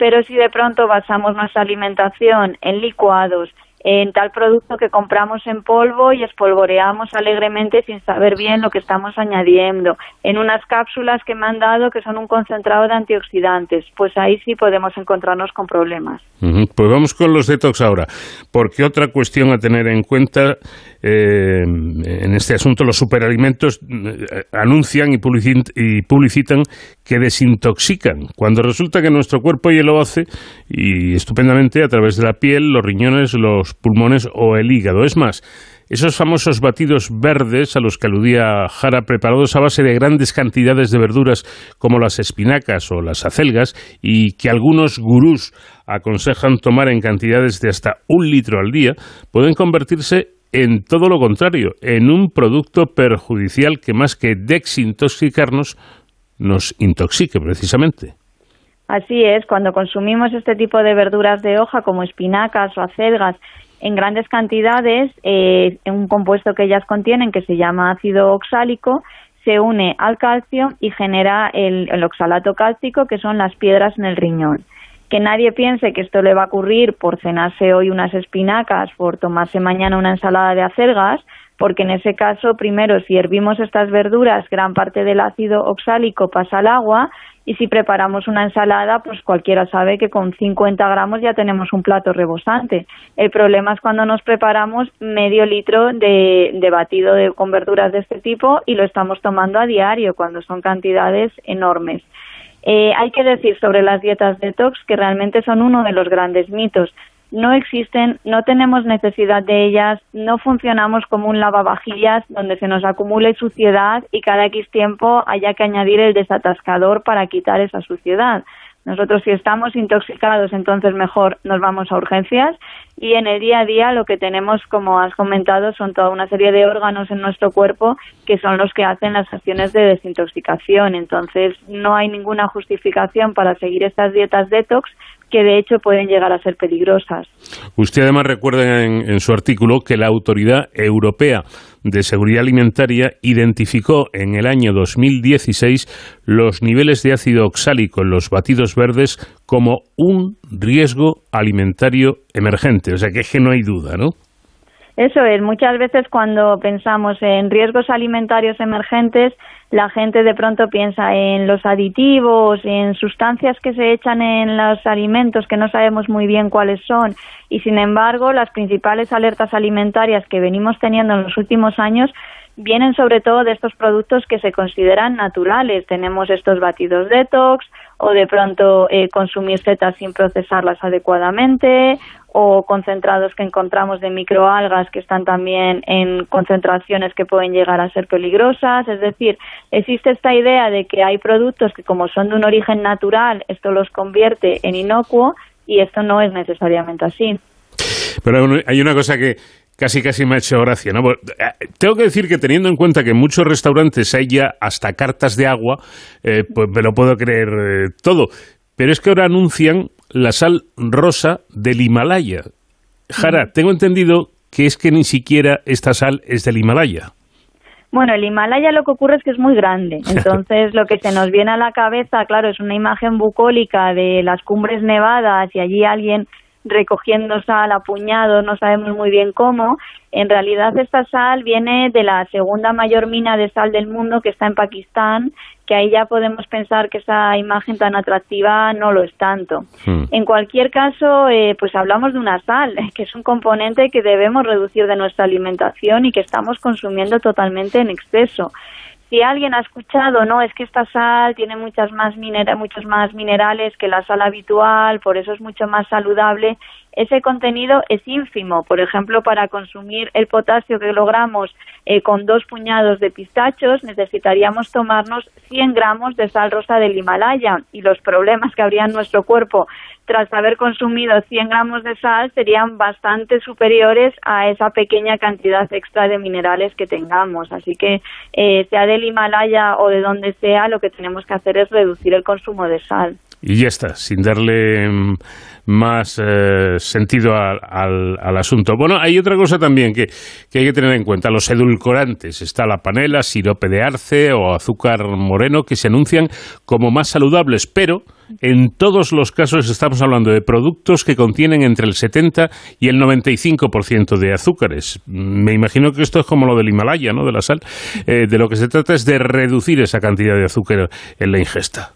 pero si de pronto basamos nuestra alimentación en licuados, en tal producto que compramos en polvo y espolvoreamos alegremente sin saber bien lo que estamos añadiendo, en unas cápsulas que me han dado que son un concentrado de antioxidantes, pues ahí sí podemos encontrarnos con problemas. Pues vamos con los detox ahora, porque otra cuestión a tener en cuenta eh, en este asunto, los superalimentos eh, anuncian y publicitan que desintoxican, cuando resulta que nuestro cuerpo ya lo hace y estupendamente a través de la piel, los riñones, los pulmones o el hígado. Es más, esos famosos batidos verdes a los que aludía Jara, preparados a base de grandes cantidades de verduras como las espinacas o las acelgas, y que algunos gurús aconsejan tomar en cantidades de hasta un litro al día, pueden convertirse en todo lo contrario, en un producto perjudicial que más que desintoxicarnos, nos intoxique precisamente. Así es, cuando consumimos este tipo de verduras de hoja como espinacas o acelgas en grandes cantidades, eh, un compuesto que ellas contienen que se llama ácido oxálico se une al calcio y genera el, el oxalato cálcico que son las piedras en el riñón que nadie piense que esto le va a ocurrir por cenarse hoy unas espinacas, por tomarse mañana una ensalada de acelgas, porque en ese caso, primero, si hervimos estas verduras, gran parte del ácido oxálico pasa al agua y si preparamos una ensalada, pues cualquiera sabe que con 50 gramos ya tenemos un plato rebosante. El problema es cuando nos preparamos medio litro de, de batido de, con verduras de este tipo y lo estamos tomando a diario, cuando son cantidades enormes. Eh, hay que decir sobre las dietas detox que realmente son uno de los grandes mitos. No existen, no tenemos necesidad de ellas, no funcionamos como un lavavajillas donde se nos acumule suciedad y cada X tiempo haya que añadir el desatascador para quitar esa suciedad. Nosotros si estamos intoxicados, entonces mejor nos vamos a urgencias y en el día a día lo que tenemos, como has comentado, son toda una serie de órganos en nuestro cuerpo que son los que hacen las acciones de desintoxicación. Entonces no hay ninguna justificación para seguir estas dietas detox que de hecho pueden llegar a ser peligrosas. Usted además recuerda en, su artículo que la Autoridad Europea de Seguridad Alimentaria identificó en el año 2016 los niveles de ácido oxálico en los batidos verdes como un riesgo alimentario emergente. O sea que, es que no hay duda, ¿no? Eso es, muchas veces cuando pensamos en riesgos alimentarios emergentes, la gente de pronto piensa en los aditivos, en sustancias que se echan en los alimentos que no sabemos muy bien cuáles son y sin embargo las principales alertas alimentarias que venimos teniendo en los últimos años vienen sobre todo de estos productos que se consideran naturales. Tenemos estos batidos detox o de pronto eh, consumir setas sin procesarlas adecuadamente o concentrados que encontramos de microalgas que están también en concentraciones que pueden llegar a ser peligrosas. Es decir, existe esta idea de que hay productos que como son de un origen natural, esto los convierte en inocuo y esto no es necesariamente así. Pero hay una cosa que casi casi me ha hecho gracia. ¿no? Eh, tengo que decir que teniendo en cuenta que en muchos restaurantes hay ya hasta cartas de agua, eh, pues me lo puedo creer eh, todo. Pero es que ahora anuncian la sal rosa del Himalaya. Jara, tengo entendido que es que ni siquiera esta sal es del Himalaya. Bueno, el Himalaya lo que ocurre es que es muy grande. *laughs* Entonces, lo que se nos viene a la cabeza, claro, es una imagen bucólica de las cumbres nevadas y allí alguien recogiendo sal a puñado, no sabemos muy bien cómo. En realidad esta sal viene de la segunda mayor mina de sal del mundo que está en Pakistán, que ahí ya podemos pensar que esa imagen tan atractiva no lo es tanto. Hmm. En cualquier caso, eh, pues hablamos de una sal, *laughs* que es un componente que debemos reducir de nuestra alimentación y que estamos consumiendo totalmente en exceso si alguien ha escuchado, no, es que esta sal tiene muchas más muchos más minerales que la sal habitual, por eso es mucho más saludable, ese contenido es ínfimo. Por ejemplo, para consumir el potasio que logramos eh, con dos puñados de pistachos, necesitaríamos tomarnos 100 gramos de sal rosa del Himalaya y los problemas que habría en nuestro cuerpo tras haber consumido 100 gramos de sal serían bastante superiores a esa pequeña cantidad extra de minerales que tengamos. Así que, eh, sea del Himalaya o de donde sea, lo que tenemos que hacer es reducir el consumo de sal. Y ya está, sin darle mm, más eh, sentido al, asunto. Bueno, hay otra cosa también que, hay que tener en cuenta, los edulcorantes. Está la panela, sirope de arce o azúcar moreno que se anuncian como más saludables, pero en todos los casos estamos hablando de productos que contienen entre el 70 y el 95% de azúcares. Me imagino que esto es como lo del Himalaya, ¿no? De la sal. Eh, de lo que se trata es de reducir esa cantidad de azúcar en la ingesta.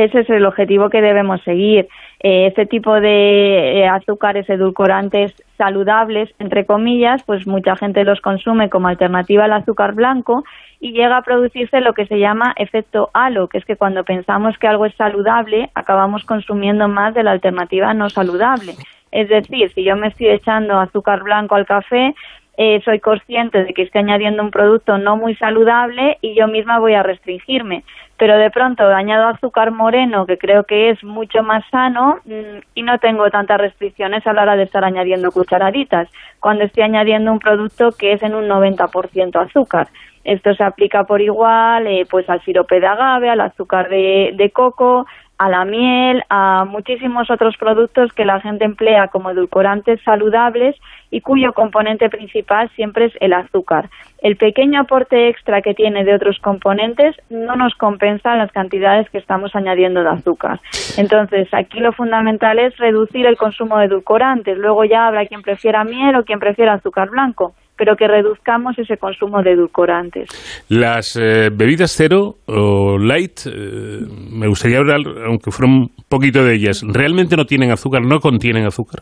Ese es el objetivo que debemos seguir. Eh, este tipo de eh, azúcares edulcorantes saludables, entre comillas, pues mucha gente los consume como alternativa al azúcar blanco y llega a producirse lo que se llama efecto halo, que es que cuando pensamos que algo es saludable, acabamos consumiendo más de la alternativa no saludable. Es decir, si yo me estoy echando azúcar blanco al café, eh, soy consciente de que estoy añadiendo un producto no muy saludable y yo misma voy a restringirme pero de pronto añado azúcar moreno, que creo que es mucho más sano, mm, y no tengo tantas restricciones a la hora de estar añadiendo cucharaditas, cuando estoy añadiendo un producto que es en un 90% azúcar. Esto se aplica por igual eh, pues al sirope de agave, al azúcar de, de coco, a la miel, a muchísimos otros productos que la gente emplea como edulcorantes saludables y cuyo componente principal siempre es el azúcar. El pequeño aporte extra que tiene de otros componentes no nos compensa las cantidades que estamos añadiendo de azúcar. Entonces, aquí lo fundamental es reducir el consumo de edulcorantes. Luego ya habrá quien prefiera miel o quien prefiera azúcar blanco pero que reduzcamos ese consumo de edulcorantes. Las eh, bebidas cero o light, eh, me gustaría hablar, aunque fuera un poquito de ellas, ¿realmente no tienen azúcar, no contienen azúcar?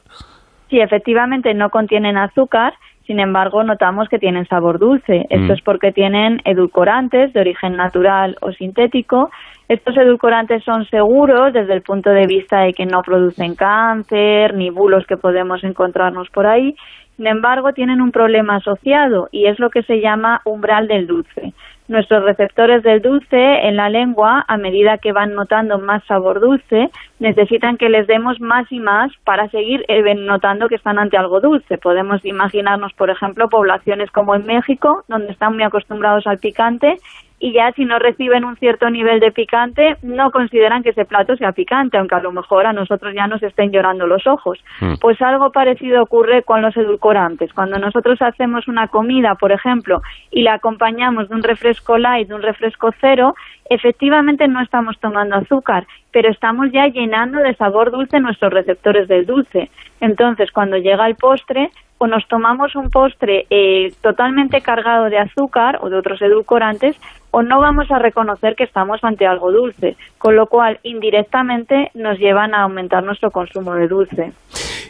Sí, efectivamente no contienen azúcar, sin embargo notamos que tienen sabor dulce. Esto mm. es porque tienen edulcorantes de origen natural o sintético. Estos edulcorantes son seguros desde el punto de vista de que no producen cáncer ni bulos que podemos encontrarnos por ahí sin embargo, tienen un problema asociado y es lo que se llama umbral del dulce. Nuestros receptores del dulce en la lengua, a medida que van notando más sabor dulce, necesitan que les demos más y más para seguir eh, notando que están ante algo dulce. Podemos imaginarnos, por ejemplo, poblaciones como en México, donde están muy acostumbrados al picante y ya si no reciben un cierto nivel de picante, no consideran que ese plato sea picante, aunque a lo mejor a nosotros ya nos estén llorando los ojos. Hmm. Pues algo parecido ocurre con los edulcorantes. Cuando nosotros hacemos una comida, por ejemplo, y la acompañamos de un refresco light, de un refresco cero, efectivamente no estamos tomando azúcar, pero estamos ya llenando de sabor dulce nuestros receptores del dulce. Entonces, cuando llega el postre, o nos tomamos un postre eh, totalmente cargado de azúcar o de otros edulcorantes, o no vamos a reconocer que estamos ante algo dulce, con lo cual indirectamente nos llevan a aumentar nuestro consumo de dulce.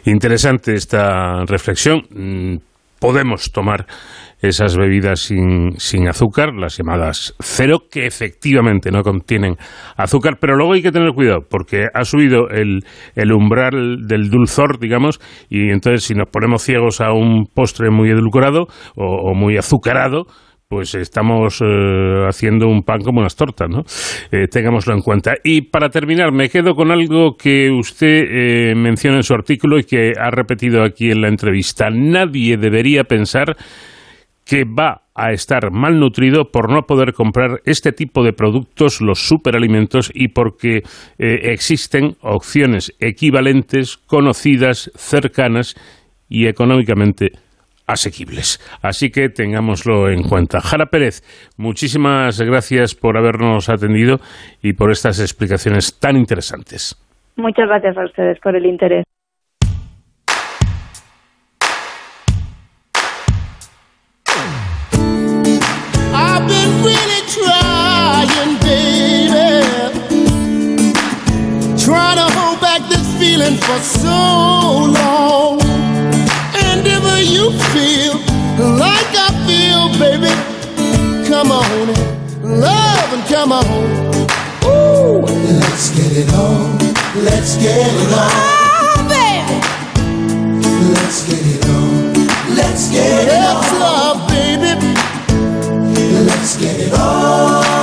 Interesante esta reflexión. Mm, podemos tomar esas bebidas sin, sin azúcar, las llamadas cero, que efectivamente no contienen azúcar, pero luego hay que tener cuidado porque ha subido el, el umbral del dulzor, digamos, y entonces si nos ponemos ciegos a un postre muy edulcorado o, o muy azucarado, pues estamos eh, haciendo un pan como unas tortas, ¿no? Eh, tengámoslo en cuenta. Y para terminar, me quedo con algo que usted eh, menciona en su artículo y que ha repetido aquí en la entrevista. Nadie debería pensar que va a estar malnutrido por no poder comprar este tipo de productos, los superalimentos, y porque existen opciones equivalentes, conocidas, cercanas y económicamente asequibles. Así que tengámoslo en cuenta. Jara Pérez, muchísimas gracias por habernos atendido y por estas explicaciones tan interesantes. Muchas gracias a ustedes por el interés. For so long. If you feel like I feel, baby, come on. Love and come on. Ooh, let's get it on. Let's get it on. Oh, baby. Let's get it on. Let's get it on. Let's love, baby. Let's get it on.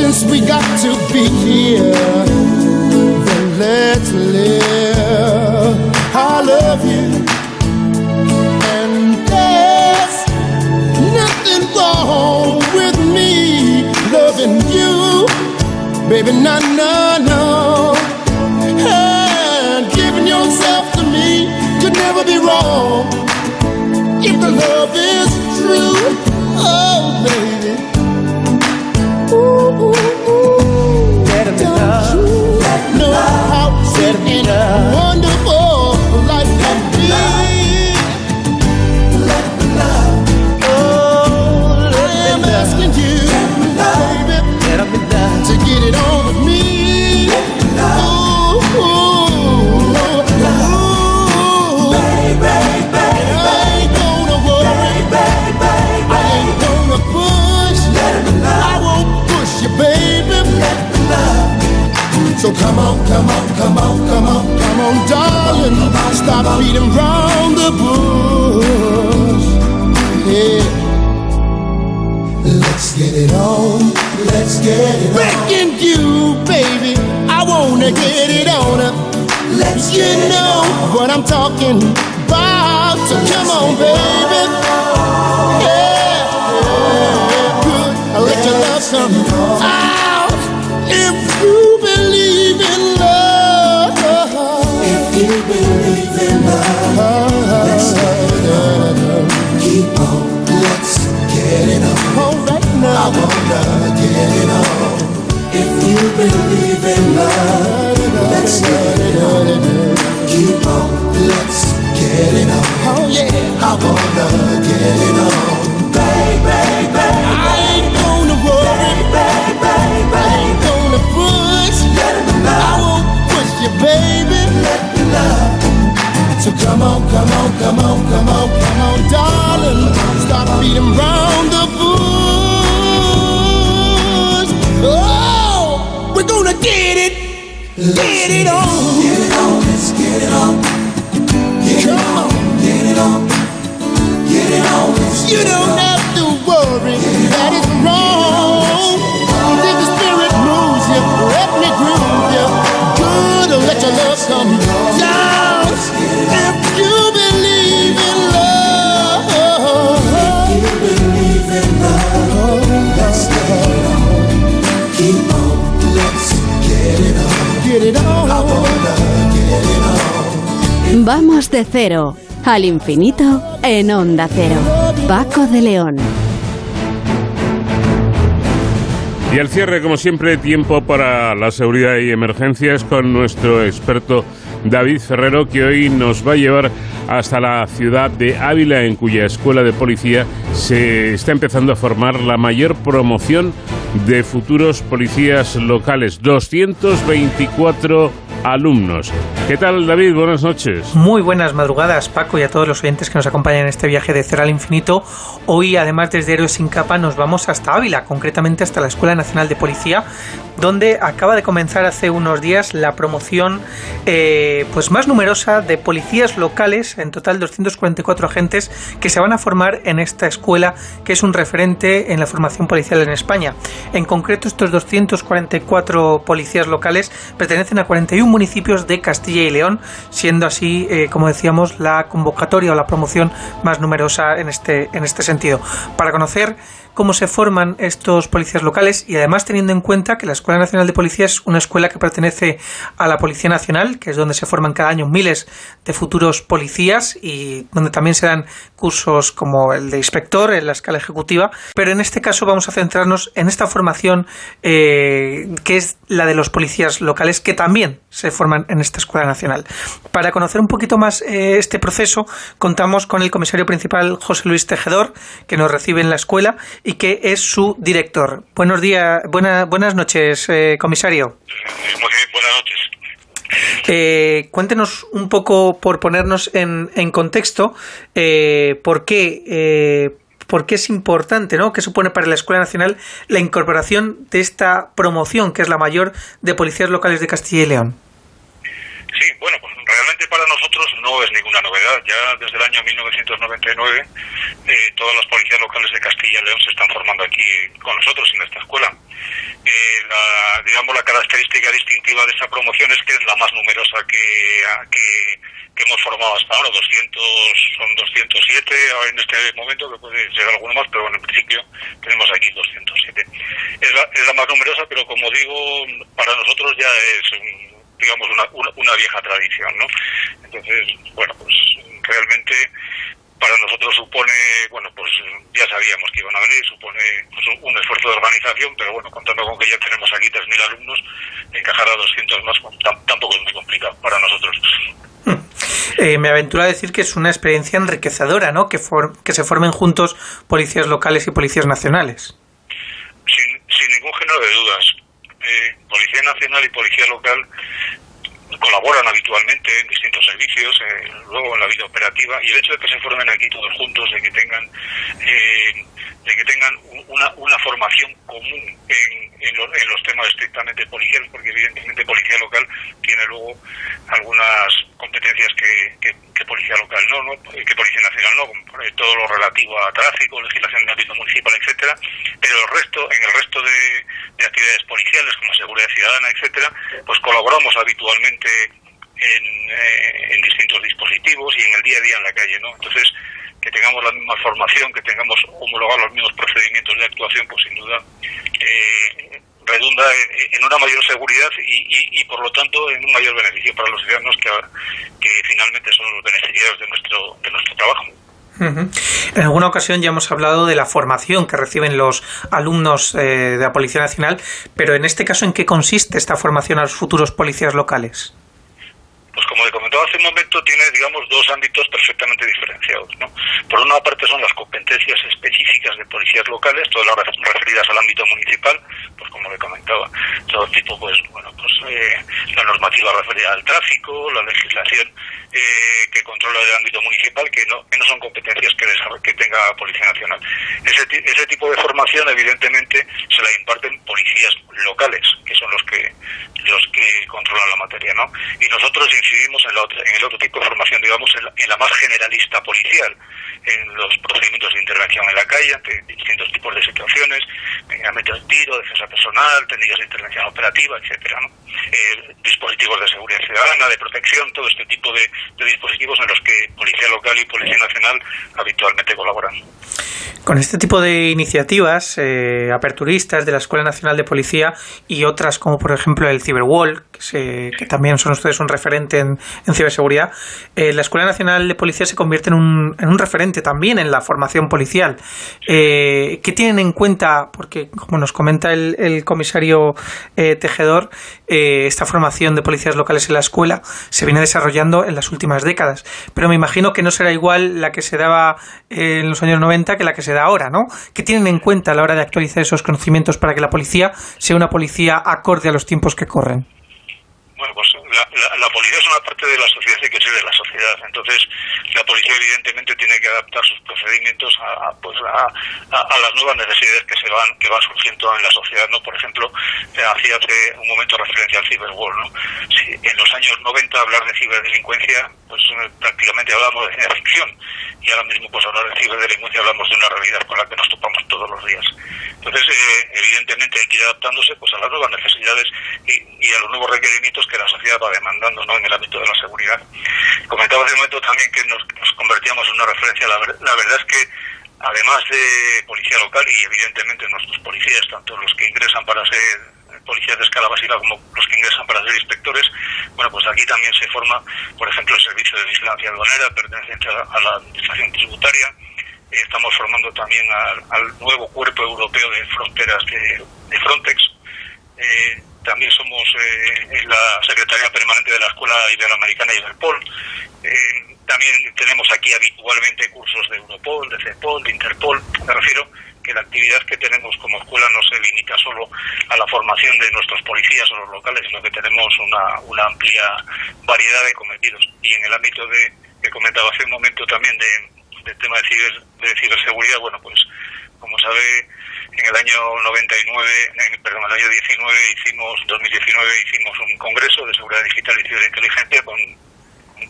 Since we got to be here, then let's live. I love you. And there's nothing wrong with me loving you. Baby, no, no, no. And giving yourself to me could never be wrong. If the love is true, oh, baby. Come on, come on, come on, come on, come on, darling. Stop beating round the bush. Yeah. Let's get it on. Let's get it on. Begging you, baby. I wanna get it on. Let's you know what I'm talking about. So come on, baby. Yeah, yeah, good. I'll let your love come wanna get it on. If you believe in love, let's get it on. Keep on. Let's get it on. Oh yeah. I wanna get it on. Baby, baby. I ain't gonna worry. Baby, baby. I ain't gonna push. I won't push you, baby. Let me love. So come on, come on, come on, come on, come on, darling. Stop beating round the bush. Get it, get it on. Get it on, let's get it on. Get it on, get it on. Get it on, You don't have to worry that it's wrong. If the spirit moves you, let me groove you. Good, let your love come down. Vamos de cero al infinito en Onda Cero. Paco de León. Y al cierre, como siempre, tiempo para la seguridad y emergencias con nuestro experto David Ferrero, que hoy nos va a llevar hasta la ciudad de Ávila, en cuya escuela de policía se está empezando a formar la mayor promoción de futuros policías locales. 224 alumnos. ¿Qué tal, David? Buenas noches. Muy buenas madrugadas, Paco, y a todos los oyentes que nos acompañan en este viaje de Cero al Infinito. Hoy, además desde Héroes sin Capa, nos vamos hasta Ávila, concretamente hasta la Escuela Nacional de Policía, donde acaba de comenzar hace unos días la promoción eh, pues más numerosa de policías locales, en total 244 agentes que se van a formar en esta escuela, que es un referente en la formación policial en España. En concreto, estos 244 policías locales pertenecen a 41 municipios de Castilla y León, siendo así, eh, como decíamos, la convocatoria o la promoción más numerosa en este, en este sentido. Para conocer cómo se forman estos policías locales y además teniendo en cuenta que la Escuela Nacional de Policía es una escuela que pertenece a la Policía Nacional, que es donde se forman cada año miles de futuros policías y donde también se dan cursos como el de inspector en la escala ejecutiva, pero en este caso vamos a centrarnos en esta formación eh, que es la de los policías locales que también se forman en esta Escuela Nacional. Para conocer un poquito más eh, este proceso, contamos con el comisario principal José Luis Tejedor, que nos recibe en la escuela que es su director. Buenos días, buena, buenas noches, eh, comisario. buenas noches. Eh, cuéntenos un poco, por ponernos en, en contexto, eh, por qué. Eh, ¿Por qué es importante, ¿no? ¿Qué supone para la Escuela Nacional la incorporación de esta promoción, que es la mayor de policías locales de Castilla y León? Sí, bueno, pues realmente para nosotros no es ninguna novedad. Ya desde el año 1999 eh, todas las policías locales de Castilla y León se están formando aquí con nosotros en esta escuela. Eh, la, digamos, la característica distintiva de esta promoción es que es la más numerosa que, que, que hemos formado hasta ahora. 200, son 207 en este momento, que puede ser alguno más, pero bueno, en principio tenemos aquí 207. Es la, es la más numerosa, pero como digo, para nosotros ya es digamos, una, una, una, vieja tradición, ¿no? Entonces, bueno, pues realmente para nosotros supone, bueno, pues ya sabíamos que iban a venir, supone pues, un esfuerzo de organización, pero bueno, contando con que ya tenemos aquí 3.000 alumnos, encajar a 200 más tampoco es muy complicado para nosotros. Eh, me aventuro a decir que es una experiencia enriquecedora, ¿no? Que, for que se formen juntos policías locales y policías nacionales. Sin, sin ningún género de dudas. Eh, Policía Nacional y Policía Local colaboran habitualmente en distintos servicios, eh, luego en la vida operativa, y el hecho de que se formen aquí todos juntos, de que tengan, eh, de que tengan una, una formación común en, en, lo, en, los temas estrictamente policiales, porque evidentemente Policía Local tiene luego algunas competencias que, que, Policía Local no, no, que Policía Nacional no, como todo lo relativo a tráfico, legislación de ámbito municipal, etcétera, pero el resto, en el resto de, de actividades policiales como seguridad ciudadana, etcétera, pues colaboramos habitualmente en, eh, en, distintos dispositivos y en el día a día en la calle, ¿no? Entonces, que tengamos la misma formación, que tengamos homologados los mismos procedimientos de actuación, pues sin duda eh, redunda en, una mayor seguridad y, y, y, por lo tanto en un mayor beneficio para los ciudadanos que, que finalmente son los beneficiarios de nuestro, de nuestro trabajo. En alguna ocasión ya hemos hablado de la formación que reciben los alumnos eh, de la Policía Nacional, pero en este caso, ¿en qué consiste esta formación a los futuros policías locales? Como le comentaba hace un momento, tiene, digamos, dos ámbitos perfectamente diferenciados. ¿no? Por una parte son las competencias específicas de policías locales, todas las referidas al ámbito municipal, pues como le comentaba, todo tipo, pues, bueno, pues eh, la normativa referida al tráfico, la legislación eh, que controla el ámbito municipal, que no, no son competencias que, que tenga Policía Nacional. Ese, ese tipo de formación, evidentemente, se la imparten policías locales, que son los que los que controlan la materia, ¿no? Y nosotros incidimos en, la otra, en el otro tipo de formación, digamos, en la, en la, más generalista policial, en los procedimientos de intervención en la calle, ante distintos tipos de situaciones, ámbito de tiro, defensa personal, técnicas de intervención operativa, etcétera, ¿no? eh, dispositivos de seguridad ciudadana, de protección, todo este tipo de, de dispositivos en los que Policía Local y Policía Nacional habitualmente colaboran. Con este tipo de iniciativas eh, aperturistas de la Escuela Nacional de Policía y otras como por ejemplo el Cyberwall, que, que también son ustedes un referente en, en ciberseguridad, eh, la Escuela Nacional de Policía se convierte en un, en un referente también en la formación policial. Eh, ¿Qué tienen en cuenta? Porque como nos comenta el, el comisario eh, Tejedor, eh, esta formación de policías locales en la escuela se viene desarrollando en las últimas décadas. Pero me imagino que no será igual la que se daba en los años 90 que la que se da ahora, ¿no? ¿Qué tienen en cuenta a la hora de actualizar esos conocimientos para que la policía sea una policía acorde a los tiempos que corren? Bueno, pues la, la, policía es una parte de la sociedad y que ser de la sociedad. Entonces, la policía evidentemente tiene que adaptar sus procedimientos a, pues a, a, a, las nuevas necesidades que se van que van surgiendo en la sociedad. no Por ejemplo, eh, hacía hace un momento referencia al ciberwar. ¿no? En los años 90 hablar de ciberdelincuencia, pues eh, prácticamente hablamos de ciencia ficción. Y ahora mismo, pues hablar de ciberdelincuencia hablamos de una realidad con la que nos topamos todos los días. Entonces, eh, evidentemente hay que ir adaptándose pues a las nuevas necesidades y, a los nuevos requerimientos que la sociedad va demandando ¿no? en el ámbito de la seguridad. Comentaba hace un momento también que nos, nos convertíamos en una referencia. La, verdad es que, además de policía local y evidentemente nuestros policías, tanto los que ingresan para ser policías de escala básica como los que ingresan para ser inspectores, bueno, pues aquí también se forma, por ejemplo, el servicio de vigilancia aduanera perteneciente a la administración tributaria. Estamos formando también al, al nuevo cuerpo europeo de fronteras de, de Frontex. Eh, también somos eh, la Secretaría Permanente de la Escuela Iberoamericana Iberpol. Eh, también tenemos aquí habitualmente cursos de Europol, de CEPOL, de Interpol. Me refiero que la actividad que tenemos como escuela no se limita solo a la formación de nuestros policías o los locales, sino que tenemos una, una amplia variedad de cometidos. Y en el ámbito de que comentaba hace un momento también de, de tema de, ciber, de ciberseguridad, bueno, pues como sabe, en el año 99, en, perdón, el año 19 hicimos, 2019 hicimos un congreso de seguridad digital y ciberinteligencia con,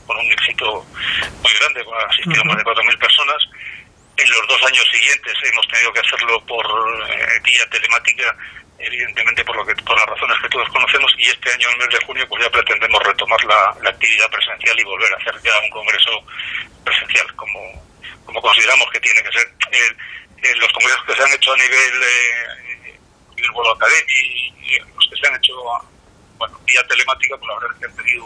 con un éxito muy grande, asistieron uh -huh. más de 4.000 personas. En los dos años siguientes hemos tenido que hacerlo por eh, vía telemática, evidentemente por lo que por las razones que todos conocemos, y este año, en el mes de junio, pues ya pretendemos retomar la, la actividad presencial y volver a hacer ya un congreso presencial, como, como consideramos que tiene que ser. Eh, eh, los congresos que se han hecho a nivel eh, nivel World Academy y los que se han hecho bueno, vía telemática, pues la verdad es que han tenido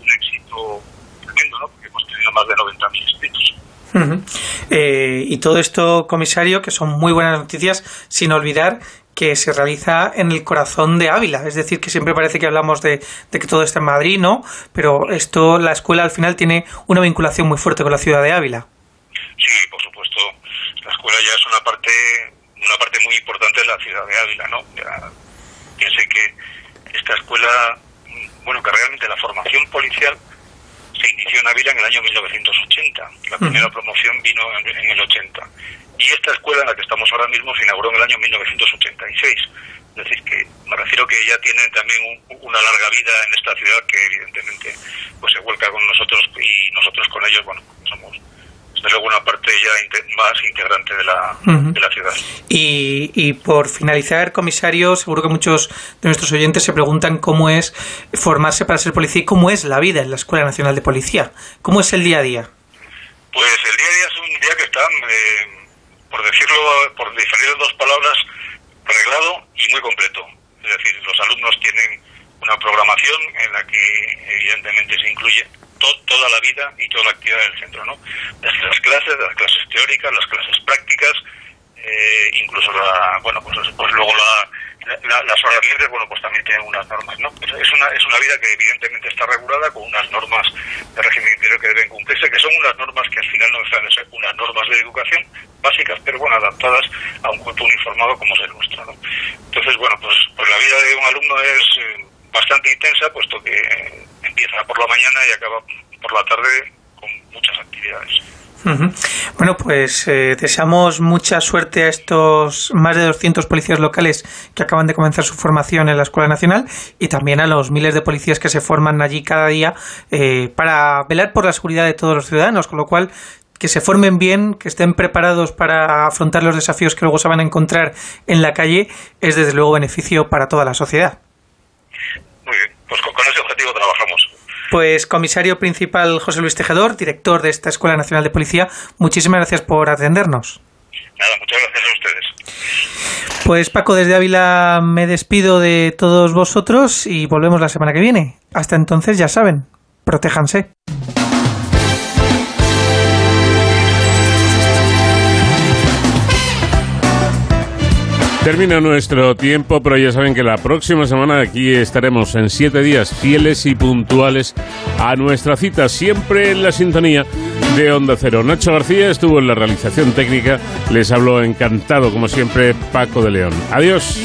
un éxito tremendo, ¿no? Porque hemos tenido más de 90.000 inscritos. Uh -huh. eh, y todo esto, comisario, que son muy buenas noticias, sin olvidar que se realiza en el corazón de Ávila. Es decir, que siempre parece que hablamos de, de, que todo está en Madrid, ¿no? Pero esto, la escuela al final tiene una vinculación muy fuerte con la ciudad de Ávila. Sí, por supuesto escuela ya es una parte una parte muy importante de la ciudad de Ávila, ¿no? Ya, piense que esta escuela, bueno, que realmente la formación policial se inició en Ávila en el año 1980. La primera promoción vino en, en, el 80. Y esta escuela en la que estamos ahora mismo se inauguró en el año 1986. Es decir, que me refiero que ya tienen también un, una larga vida en esta ciudad que evidentemente pues se vuelca con nosotros y nosotros con ellos, bueno, somos desde luego una parte ya más integrante de la, uh -huh. de la ciudad. Y, y, por finalizar, comisario, seguro que muchos de nuestros oyentes se preguntan cómo es formarse para ser policía y cómo es la vida en la Escuela Nacional de Policía. ¿Cómo es el día a día? Pues el día a día es un día que está, eh, por decirlo, por diferir dos palabras, reglado y muy completo. Es decir, los alumnos tienen una programación en la que evidentemente se incluye to toda la vida y toda la actividad del centro, ¿no? Desde las clases, las clases teóricas, las clases prácticas, eh, incluso la, bueno, pues, pues luego la, la, las horas libres, bueno, pues también tienen unas normas, ¿no? Pues es una, es una vida que evidentemente está regulada con unas normas de régimen interior que deben cumplirse, que son unas normas que al final no dejan de ser unas normas de educación básicas, pero bueno, adaptadas a un cuerpo uniformado como es el nuestro, ¿no? Entonces, bueno, pues, pues la vida de un alumno es eh, bastante intensa, puesto que empieza por la mañana y acaba por la tarde con muchas actividades. Uh -huh. Bueno, pues eh, deseamos mucha suerte a estos más de 200 policías locales que acaban de comenzar su formación en la Escuela Nacional y también a los miles de policías que se forman allí cada día eh, para velar por la seguridad de todos los ciudadanos, con lo cual que se formen bien, que estén preparados para afrontar los desafíos que luego se van a encontrar en la calle, es desde luego beneficio para toda la sociedad. Muy bien, pues con, con ese objetivo. Pues comisario principal José Luis Tejedor, director de esta Escuela Nacional de Policía, muchísimas gracias por atendernos. Nada, muchas gracias a ustedes. Pues Paco, desde Ávila me despido de todos vosotros y volvemos la semana que viene. Hasta entonces, ya saben, protéjanse. Termina nuestro tiempo, pero ya saben que la próxima semana aquí estaremos en siete días fieles y puntuales a nuestra cita, siempre en la sintonía de Onda Cero. Nacho García estuvo en la realización técnica, les habló encantado como siempre Paco de León. Adiós.